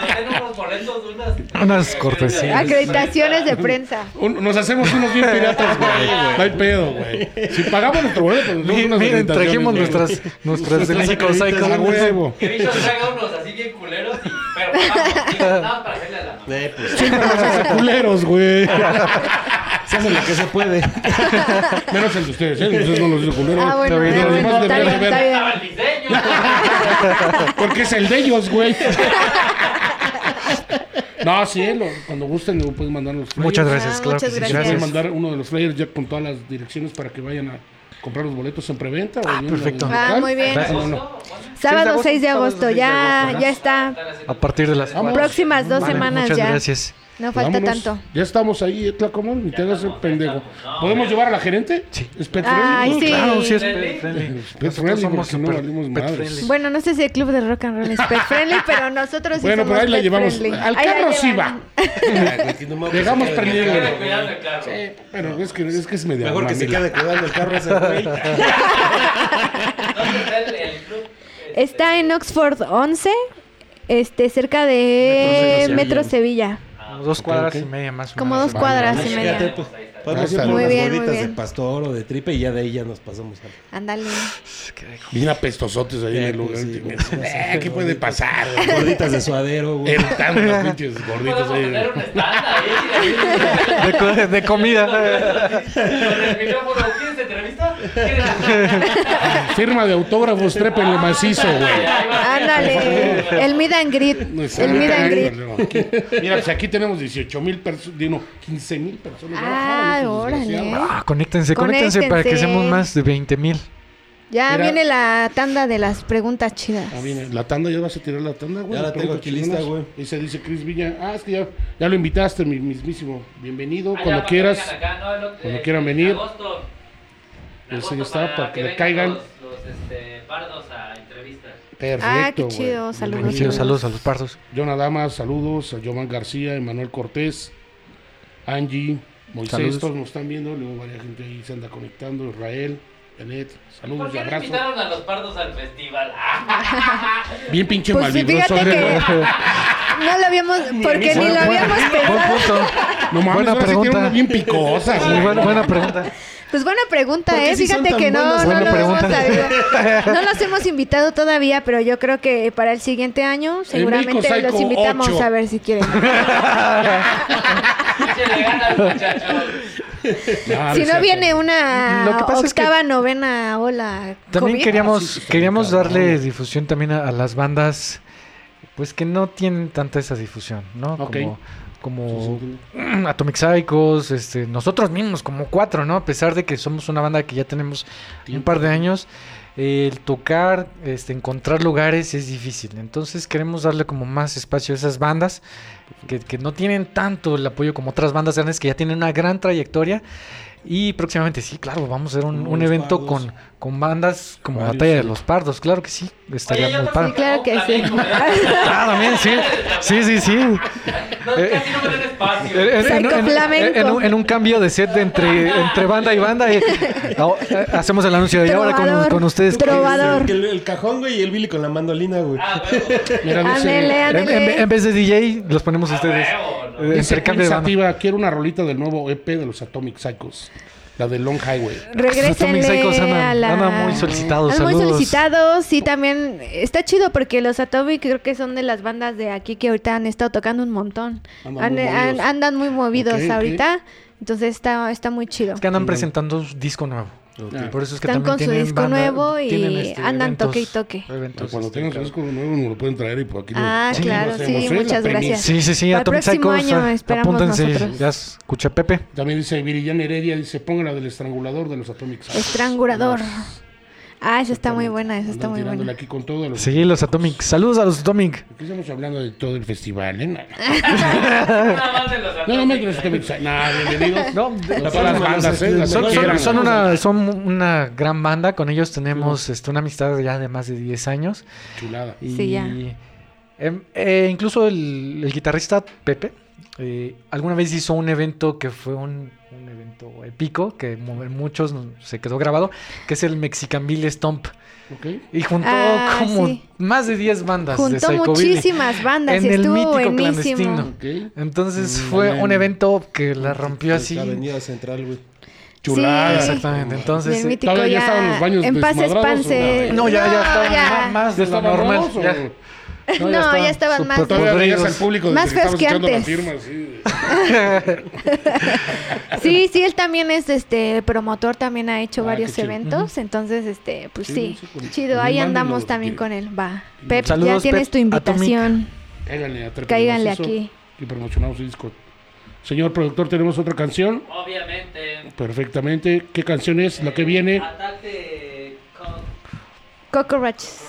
Nos den unos boletos de unas... Cortesías. Acreditaciones de prensa. Un- Nos hacemos unos bien piratas, güey. No hay pedo, güey. Si pagamos nuestro boleto, pues Mi- unas Miren, acreditaciones, trajimos güey. nuestras, nuestras de México Psycho. A huevo. Que Bicho traiga unos así bien culeros y... Pero vamos, digo, nada más para hacerle a la mano. Eh, pues, nos hace culeros, güey. Se hace lo que se puede. Menos el de ustedes, ¿eh? Ustedes no los digo culero. Ah, bueno, ah, bueno, está bien, de está ver. bien. Estaba el diseño. Porque es el de ellos, güey. No, sí, lo- cuando gusten, me pueden mandar los flyers. Muchas gracias, Ah, claro muchas gracias. Pueden mandar uno de los flyers ya con todas las direcciones para que vayan a comprar los boletos en preventa. o bien perfecto. Ah, muy bien. No, no. Sábado 6 de sábado agosto, 6 de ya, agosto, ya está. A partir de las Vamos. Próximas dos Vale, semanas Muchas ya. gracias. No falta Vámonos. tanto. Ya estamos ahí, Tlacomón, ni te hagas el pendejo. ¿Podemos llevar a la gerente? Sí. ¿Es pet Ay, friendly? sí. Claro, sí es Friendly. pet friendly. Pet friendly, somos porque no valimos pet madres. friendly. Bueno, no sé si el club del rock and roll es pet friendly, pero nosotros sí Bueno, somos pero ahí la pet llevamos. friendly. Al Ahí la carro sí llevan. va. Dejamos prendido. Cuidado, cuidado el carro. Sí, pero es que es, que es medio Mejor que se mamila. quede cuidando el carro ese güey. ¿Dónde está el, el club? Está en Oxford 11, este, cerca de Metro Metro Sevilla. Dos cuadras y media más. o Como menos. dos cuadras y media. Podemos ir por Muy unas bien, muy gorditas de bien. pastor o de tripe y ya de ahí ya nos pasamos a Ándale. Bien apestosotes ahí en el lugar. Sí, Eh, ¿Qué puede pasar? gorditas de suadero, güey. Los pinches gorditos ahí. ahí. De, co- de comida. Con el micrófono. ¿Quieres entrevista? ¿Quieres Firma de autógrafos, trépenle macizo, güey. Ándale. El meet and greet. El meet and greet. Mira, pues aquí tenemos 18 mil personas, no, 15 mil personas. Ah, Ya, órale. desgraciado. Ah, conéctense, conéctense para que seamos más de 20 mil. Ya Mira. viene la tanda de las preguntas chidas. Ah, viene. La tanda, ya vas a tirar la tanda, güey. Ya la tengo aquí lista, güey. Y se dice Chris Villa. Ah, es que ya, ya lo invitaste, mi mismísimo. Bienvenido, Ah, ya, cuando que quieras. acá, no, cuando eh, quieran en venir. agosto. En ya está, para que le vengan caigan. Los, los, este, pardos a entrevistas. Perfecto. Ah, qué chido, saludos. Saludos a los pardos. Jonah Damas, saludos. A Jovan García, Emanuel Cortés, Angie, Moisés, Saludos. todos nos están viendo. Luego varias gente ahí se anda conectando. Israel, Janet, ¿Por saludos y abrazos. invitaron a los pardos al festival? Bien pinche Pues malvibroso. no lo habíamos, porque ni lo habíamos pensado. No mames, Buena pregunta. bien picosa, Sí, güey. buena, buena pregunta. Pues buena pregunta, ¿Por qué ¿eh? Fíjate que no, no lo hemos. No los hemos invitado todavía, pero yo creo que para el siguiente año seguramente Psycho los invitamos 8. a ver si quieren. Ah, si no cierto. viene una Lo que pasa es que- octava, novena ola. También COVID. queríamos, sí, sí, queríamos darle difusión también a, a las bandas, pues que no tienen tanta esa difusión, ¿no? Como, como Atomic Psychos, este, nosotros mismos, como cuatro, ¿no? A pesar de que somos una banda que ya tenemos un par de años, eh, el tocar, este, encontrar lugares es difícil. Entonces queremos darle como más espacio a esas bandas que, que no tienen tanto el apoyo como otras bandas grandes que ya tienen una gran trayectoria. Y próximamente sí, claro, vamos a hacer un, un evento Pardos. con, con bandas como Varios, Batalla de sí. los Pardos, claro que sí, estaría Oye, muy padre. Sí, claro que sí. Ah, también, sí, sí, sí, sí. No, casi no me dan espacio. En, en- en- Psychoflamenco. en un, en un cambio de set de entre, entre banda y banda, eh, ahora, eh, hacemos el anuncio de ahora con, con ustedes. Trovador. El, el- cajón, güey, y el Billy con la mandolina, güey. Ah. Mira, En, en- ándele. en vez de DJ, los ponemos ustedes. huevo, ¿no? Eh, dice intercambio de banda. Quiero una rolita del nuevo EP de los Atomic Psychos. La de Long Highway. Regrésenle Atomic Psychos andan- a la... andan muy solicitados, Andan muy solicitados y también está chido porque los Atomic creo que son de las bandas de aquí que ahorita han estado tocando un montón. Andan muy movidos. andan muy movidos Ok, ok. ahorita. Entonces está, está muy chido. Es que andan presentando disco nuevo. Ah. Por eso es que Están también con su disco banda- nuevo y este, andan eventos- toque y toque. eventos, cuando este, tengan su disco nuevo nos lo pueden traer y por aquí lo- Ah, Sí, claro, lo hacemos, sí, ¿eh? Muchas gracias. Sí, sí, sí, Para el Atomic próximo Psychos, año esperamos apúntense, nosotros. ya escucha Pepe. También dice Viridiana Heredia, dice, ponga la del estrangulador de los Atomic. Estrangulador. Ah, esa está muy buena, esa está muy buena. aquí con. Los... Sí, los Atomic. Saludos a los Atomic. Aquí estamos hablando de todo el festival, ¿eh? Nada más de los No, no me Atomic. los Atomic. Nah, bienvenidos. No, todas las bandas, ¿eh? Son, una, son una gran banda, con ellos tenemos este, una amistad ya de más de 10 años. Chulada. Y, Sí, ya. em, eh, incluso el, el guitarrista Pepe eh, alguna vez hizo un evento que fue un, un evento épico, que muchos no- se quedó grabado, que es el Mexicanville Stomp. Y juntó Ah, como sí. más de 10 bandas de Juntó muchísimas bandas y en el estuvo mítico buenísimo. clandestino. Entonces Mm, fue un evento que la rompió La así. Avenida Central, güey. Chulada. Sí. Exactamente. Entonces, Del eh, mítico ¿Todavía ya ya. estaban los baños en paz desmadrados no, ya, ya estaban ya. más ¿Ya de lo normal. ya. No, ya estaban más- Todavía veías al podridos. público Más feos que antes. firma. Sí, sí, él también es este promotor, también ha hecho Ah, varios eventos, entonces este, pues Sí, chido, ahí andamos lo también que- con él, va. Pep, ya tienes Pep, tu invitación. Cáiganle Cáiganle aquí. Y promocionamos su disco. Señor productor, tenemos otra canción. Obviamente. Perfectamente. ¿Qué canción es la que viene? Ataque con Cockroaches.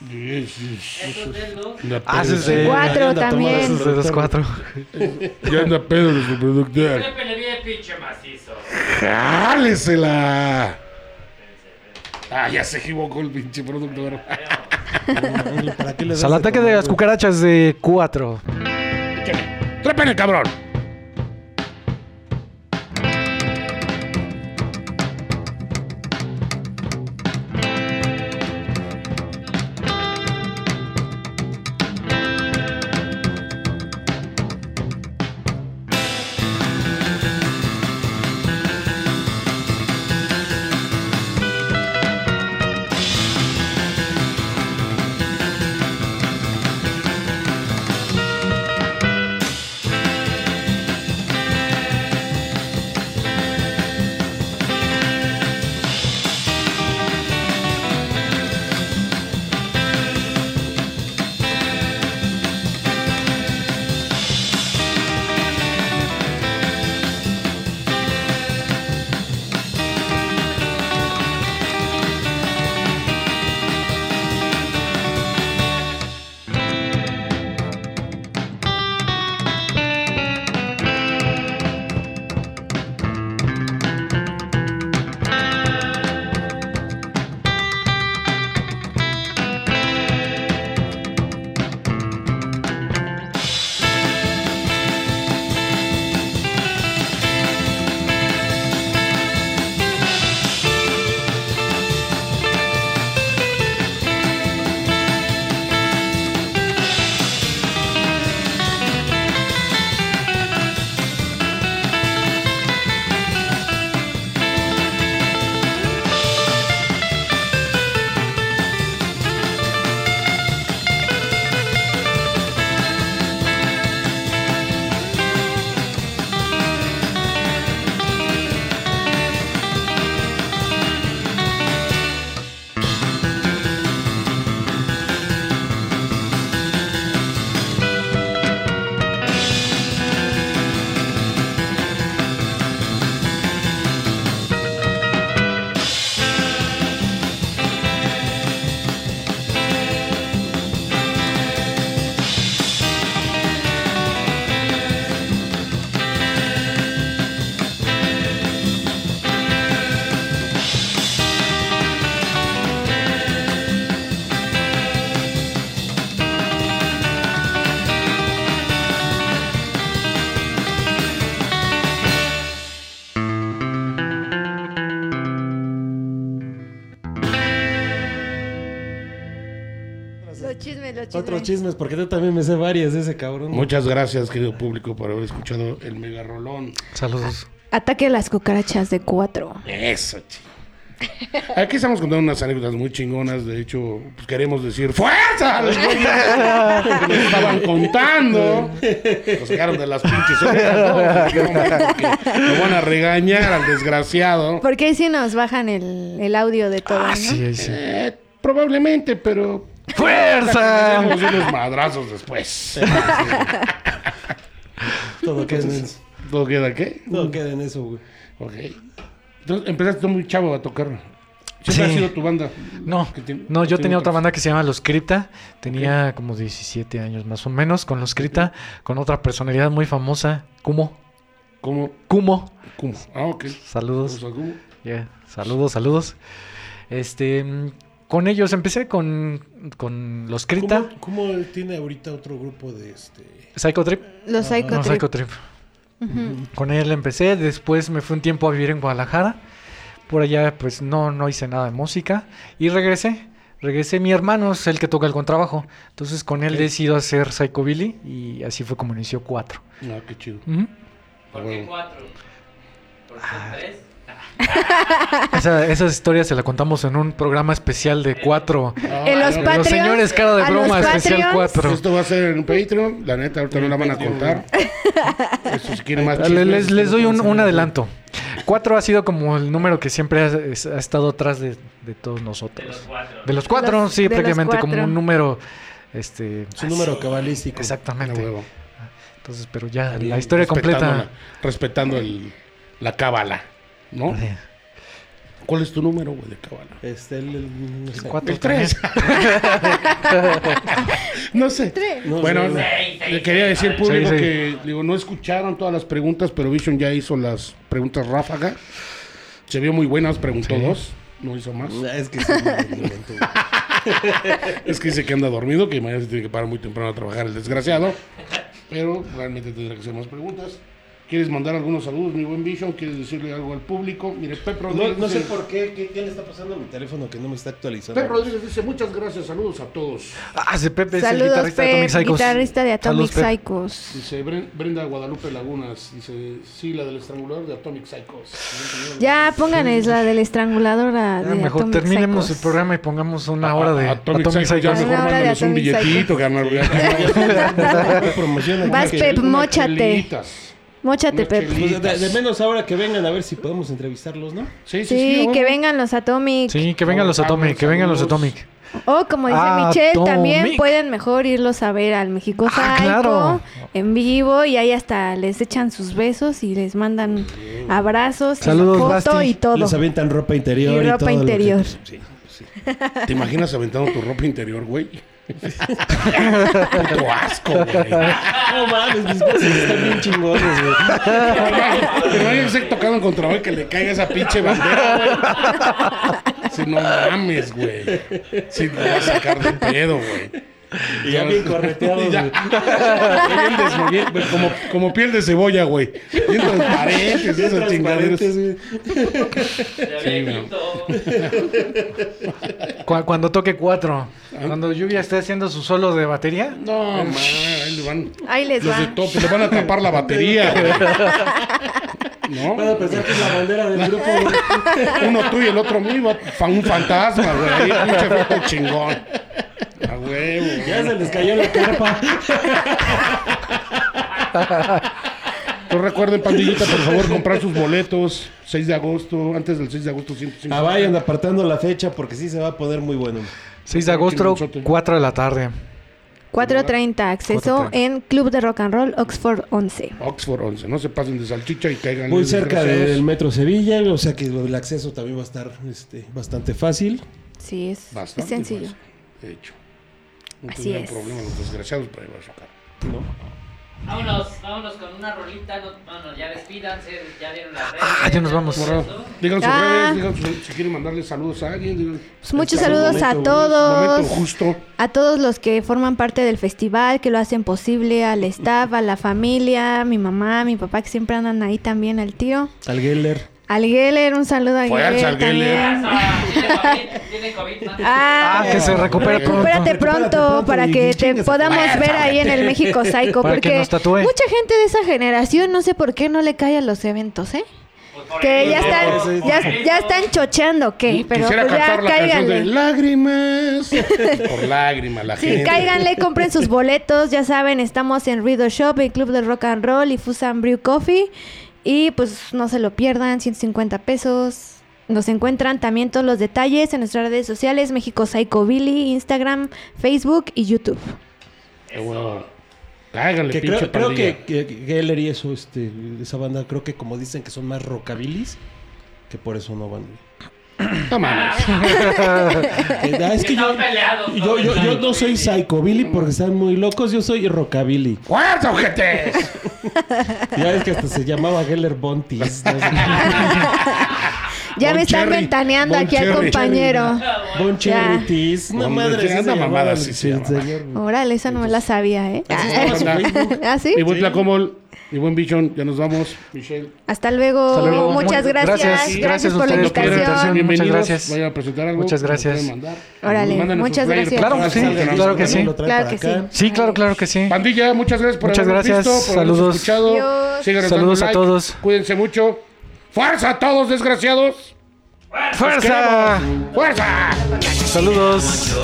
Yes, yes, Estos yes. dedos. La ese es pedo, de- Cuatro también. de los cuatro. Ya anda pedo nuestro productor. Trépele bien, pinche macizo. ¡Jálesela! Ah, ya se equivocó el pinche productor. ¿Para qué le das Al de ataque de las cucarachas de cuatro. ¡Trépene, cabrón! Chismes. Otros chismes, porque yo también me sé varias de ese cabrón. Muchas gracias, querido público, por haber escuchado el mega rolón. Saludos. Ataque a las cucarachas de cuatro. Eso, chico. Aquí estamos contando unas anécdotas muy chingonas. De hecho, pues, queremos decir ¡Fuerza! que nos estaban contando. Nos sacaron de las pinches orejas, ¿no? Lo van a regañar al desgraciado. Porque ahí sí nos bajan el, el audio de todo, Ah, ¿no? sí, ahí sí. Eh, probablemente, pero ¡Fuerza! tenemos unos madrazos después. Todo queda en eso. ¿Todo queda qué? Todo queda en eso, güey. Ok. Entonces empezaste tú muy chavo a tocar. Siempre ha Sí. sido tu banda. No, no, yo tenía otra banda que se llama Los Cripta. Tenía como 17 años más o menos con Los Cripta, con otra personalidad muy famosa, Kumo. ¿Cómo? Kumo. ¿Cómo? Ah, ok. Saludos. Saludos, saludos. Este, con ellos empecé con, con Los Cripta, ¿Cómo, tiene ahorita otro grupo de este. Psycho Trip. Los No, Psycho Psycho Trip. Con él empecé, después me fui un tiempo a vivir en Guadalajara. Por allá pues no, no hice nada de música y regresé. Regresé, mi hermano es el que toca el contrabajo. Entonces con él decido hacer Psychobilly y así fue como inició 4. Ah, qué chido. Ujú. ¿Por qué cuatro? Porque son tres. Esa, esa historia se la contamos en un programa especial de cuatro. En los Los Patreons. señores cara de a broma, especial Patreons, 4. Esto va a ser en Patreon. La neta, ahorita no la van a contar. Eso, si quieren más chismes, Les, les doy un, adelanto. 4 ha sido como el número que siempre ha, es- ha estado atrás de, de todos De nosotros. los cuatro. De los cuatro, los- sí, prácticamente como cuatro. un número. Este, Es un número cabalístico. Exactamente. huevo. Entonces, pero ya, la historia respetando completa. la- respetando el, la cábala, ¿no? ¿Cuál es tu número, güey, de cábala? Este, el, el- no sé. Cuatro El 3. no sé. No bueno, sé. Le quería decir público Sí, sí. que digo, no escucharon todas las preguntas, pero Vision ya hizo las preguntas ráfaga. Se vio muy buenas, preguntó Sí. dos, no hizo más. Ah, Es que. Es que dice que anda dormido, que mañana se tiene que parar muy temprano a trabajar el desgraciado. Pero realmente tendrá que hacer más preguntas. ¿Quieres mandar algunos saludos, mi buen Vision? ¿Quieres decirle algo al público? Mire, Pep No, Rodríguez. no sé dice- por qué, qué, qué le está pasando a mi teléfono que no me está actualizando. Pep Rodríguez dice muchas gracias, saludos a todos. Ah, ese Pepe es el Saludos, guitarrista de Pep, Atomic Psychos. guitarrista de Atomic Saludos, Pep. Psychos. Dice Bren- Brenda Guadalupe Lagunas, dice, sí, la del estrangulador de Atomic Psychos. Ya pónganles la del estrangulador a Ya, de mejor Atomic terminemos Psychos. el programa y pongamos una hora de Atomic, Atomic Psychos, ya mejor Una hora de mándanos un billetito, Psychos. carnal. ya- ¿Qué promoción? Vas, Pep, unas móchate. chelitas. Móchate, Unas Pep. chelitas. Pues de, de menos ahora que vengan a ver si podemos entrevistarlos, ¿no? Sí, sí, Sí, sí. que vengan los Atomic. Sí, que vengan los Vamos, Atomic, que vengan los. Atomic. O como dice Atomic. Michelle, también pueden mejor irlos a ver al México Ah, Psycho claro. en vivo y ahí hasta les echan sus besos y les mandan abrazos, y Saludos, foto Basti. y todo. Les avientan ropa interior. Y Y, ropa todo lo que- interior. Sí, sí. ¿Te imaginas aventando tu ropa interior, güey? Puto asco, güey. No mames, mis cosas están bien chingones, güey. Pero no hay tocando en contrabando que le caiga esa pinche bandera, güey. Si no mames, güey. Si te vas a sacar de pedo, güey. Y ya bien bien- pues, como, como piel de cebolla, güey. Bien transparentes, Bien esas chingaderas. cuando toque cuatro. Cuando Lluvia esté haciendo su solo de batería. No, man, ahí le van. Ahí les Los va. de top, le van a tapar la batería, güey. Van a ¿No? pensar que es la bandera del grupo. Uno tú y el otro mío, un fantasma, güey. Ahí, pinche foto chingón. Huevo. Ya se les cayó la carpa. Pues recuerden, pandillita, por favor, comprar sus boletos. 6 de agosto, antes del 6 de agosto, 105. Ah, vayan apartando la fecha porque sí se va a poner muy bueno. 6 de agosto, 4 de la tarde. 4.30, acceso 4:30. en Club de Rock and Roll, Oxford 11. Oxford 11. No se pasen de salchicha y caigan. Muy cerca del metro Sevilla, o sea que el acceso también va a estar este, bastante fácil. Sí, es, es Bastante sencillo. fácil, De hecho. No Así tendrán es. problema los desgraciados para ir a sacar. Vámonos, vámonos con una rolita. No, bueno, ya despídanse, ya vieron las redes. Ah, ya nos vamos. digan sus redes, digan sus- si quieren mandarle saludos a alguien. digan- Pues muchos Está el saludos a momento, todos. Momento justo. A todos los que forman parte del festival, que lo hacen posible, al staff, a la familia, mi mamá, mi papá, que siempre andan ahí también al tiro. Al Geller. Al Geller, un saludo a Fuerza Geller al Geller. también. Tiene COVID, tiene COVID. ¿no? Ah, que se recupere pronto. Recupérate pronto pronto para que te podamos ver ahí en el México Psycho. Para que porque nos tatúe. mucha gente de esa generación, no sé por qué no le cae a los eventos, ¿eh? Pues Que ya están, ya, ya están chocheando, ¿qué? Pero Quisiera pues ya cantar la canción de cáiganle. lágrimas. Por lágrimas, la Sí, gente. cáiganle, compren sus boletos, ya saben, estamos en Ruido Shop, el Club del Rock and Roll y Fusan Brew Coffee. Y pues no se lo pierdan, 150 pesos. Nos encuentran también todos los detalles en nuestras redes sociales, México Psycho Billy, Instagram, Facebook y YouTube. Qué huevo. Cáiganle, Que pinche creo, que, que Geller y eso, este, esa banda, creo que como dicen que son más rockabilis, que por eso no van. No mames. Ah, es que yo, peleados. yo, yo, yo no soy psychobilly porque están muy locos, yo soy rockabilly. ¡Fuerza, ojetes! Ya es que hasta se llamaba Geller Bontis. no. Ya Bon me están ventaneando Bon aquí al compañero. Bon Cherry Tis. Una Bon madre. Llamaba mamada, llama. señor. Órale, esa no me la sabía, ¿eh? su Facebook. ¿Ah, sí? Mi buen Tlacomol, mi buen Bichon, ya nos vamos, Michelle. Hasta luego. Hasta luego. Muchas gracias. Gracias, sí, gracias, gracias por la invitación. Bienvenidos. Muchas gracias. A presentar algo. Muchas gracias. Órale, muchas gracias. Claro que sí, claro que sí. Claro que sí. Sí, claro, claro que sí. Pandilla, muchas gracias por muchas gracias. visto, por Saludos. escuchado. Saludos like. a todos. Cuídense mucho. ¡Fuerza a todos, desgraciados! ¡Fuerza! ¡Fuerza! ¡Fuerza! Saludos.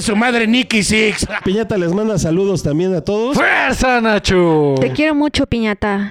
su madre Nicky Six. Piñata les manda saludos también a todos. ¡Fuerza, Nacho! Te quiero mucho, Piñata.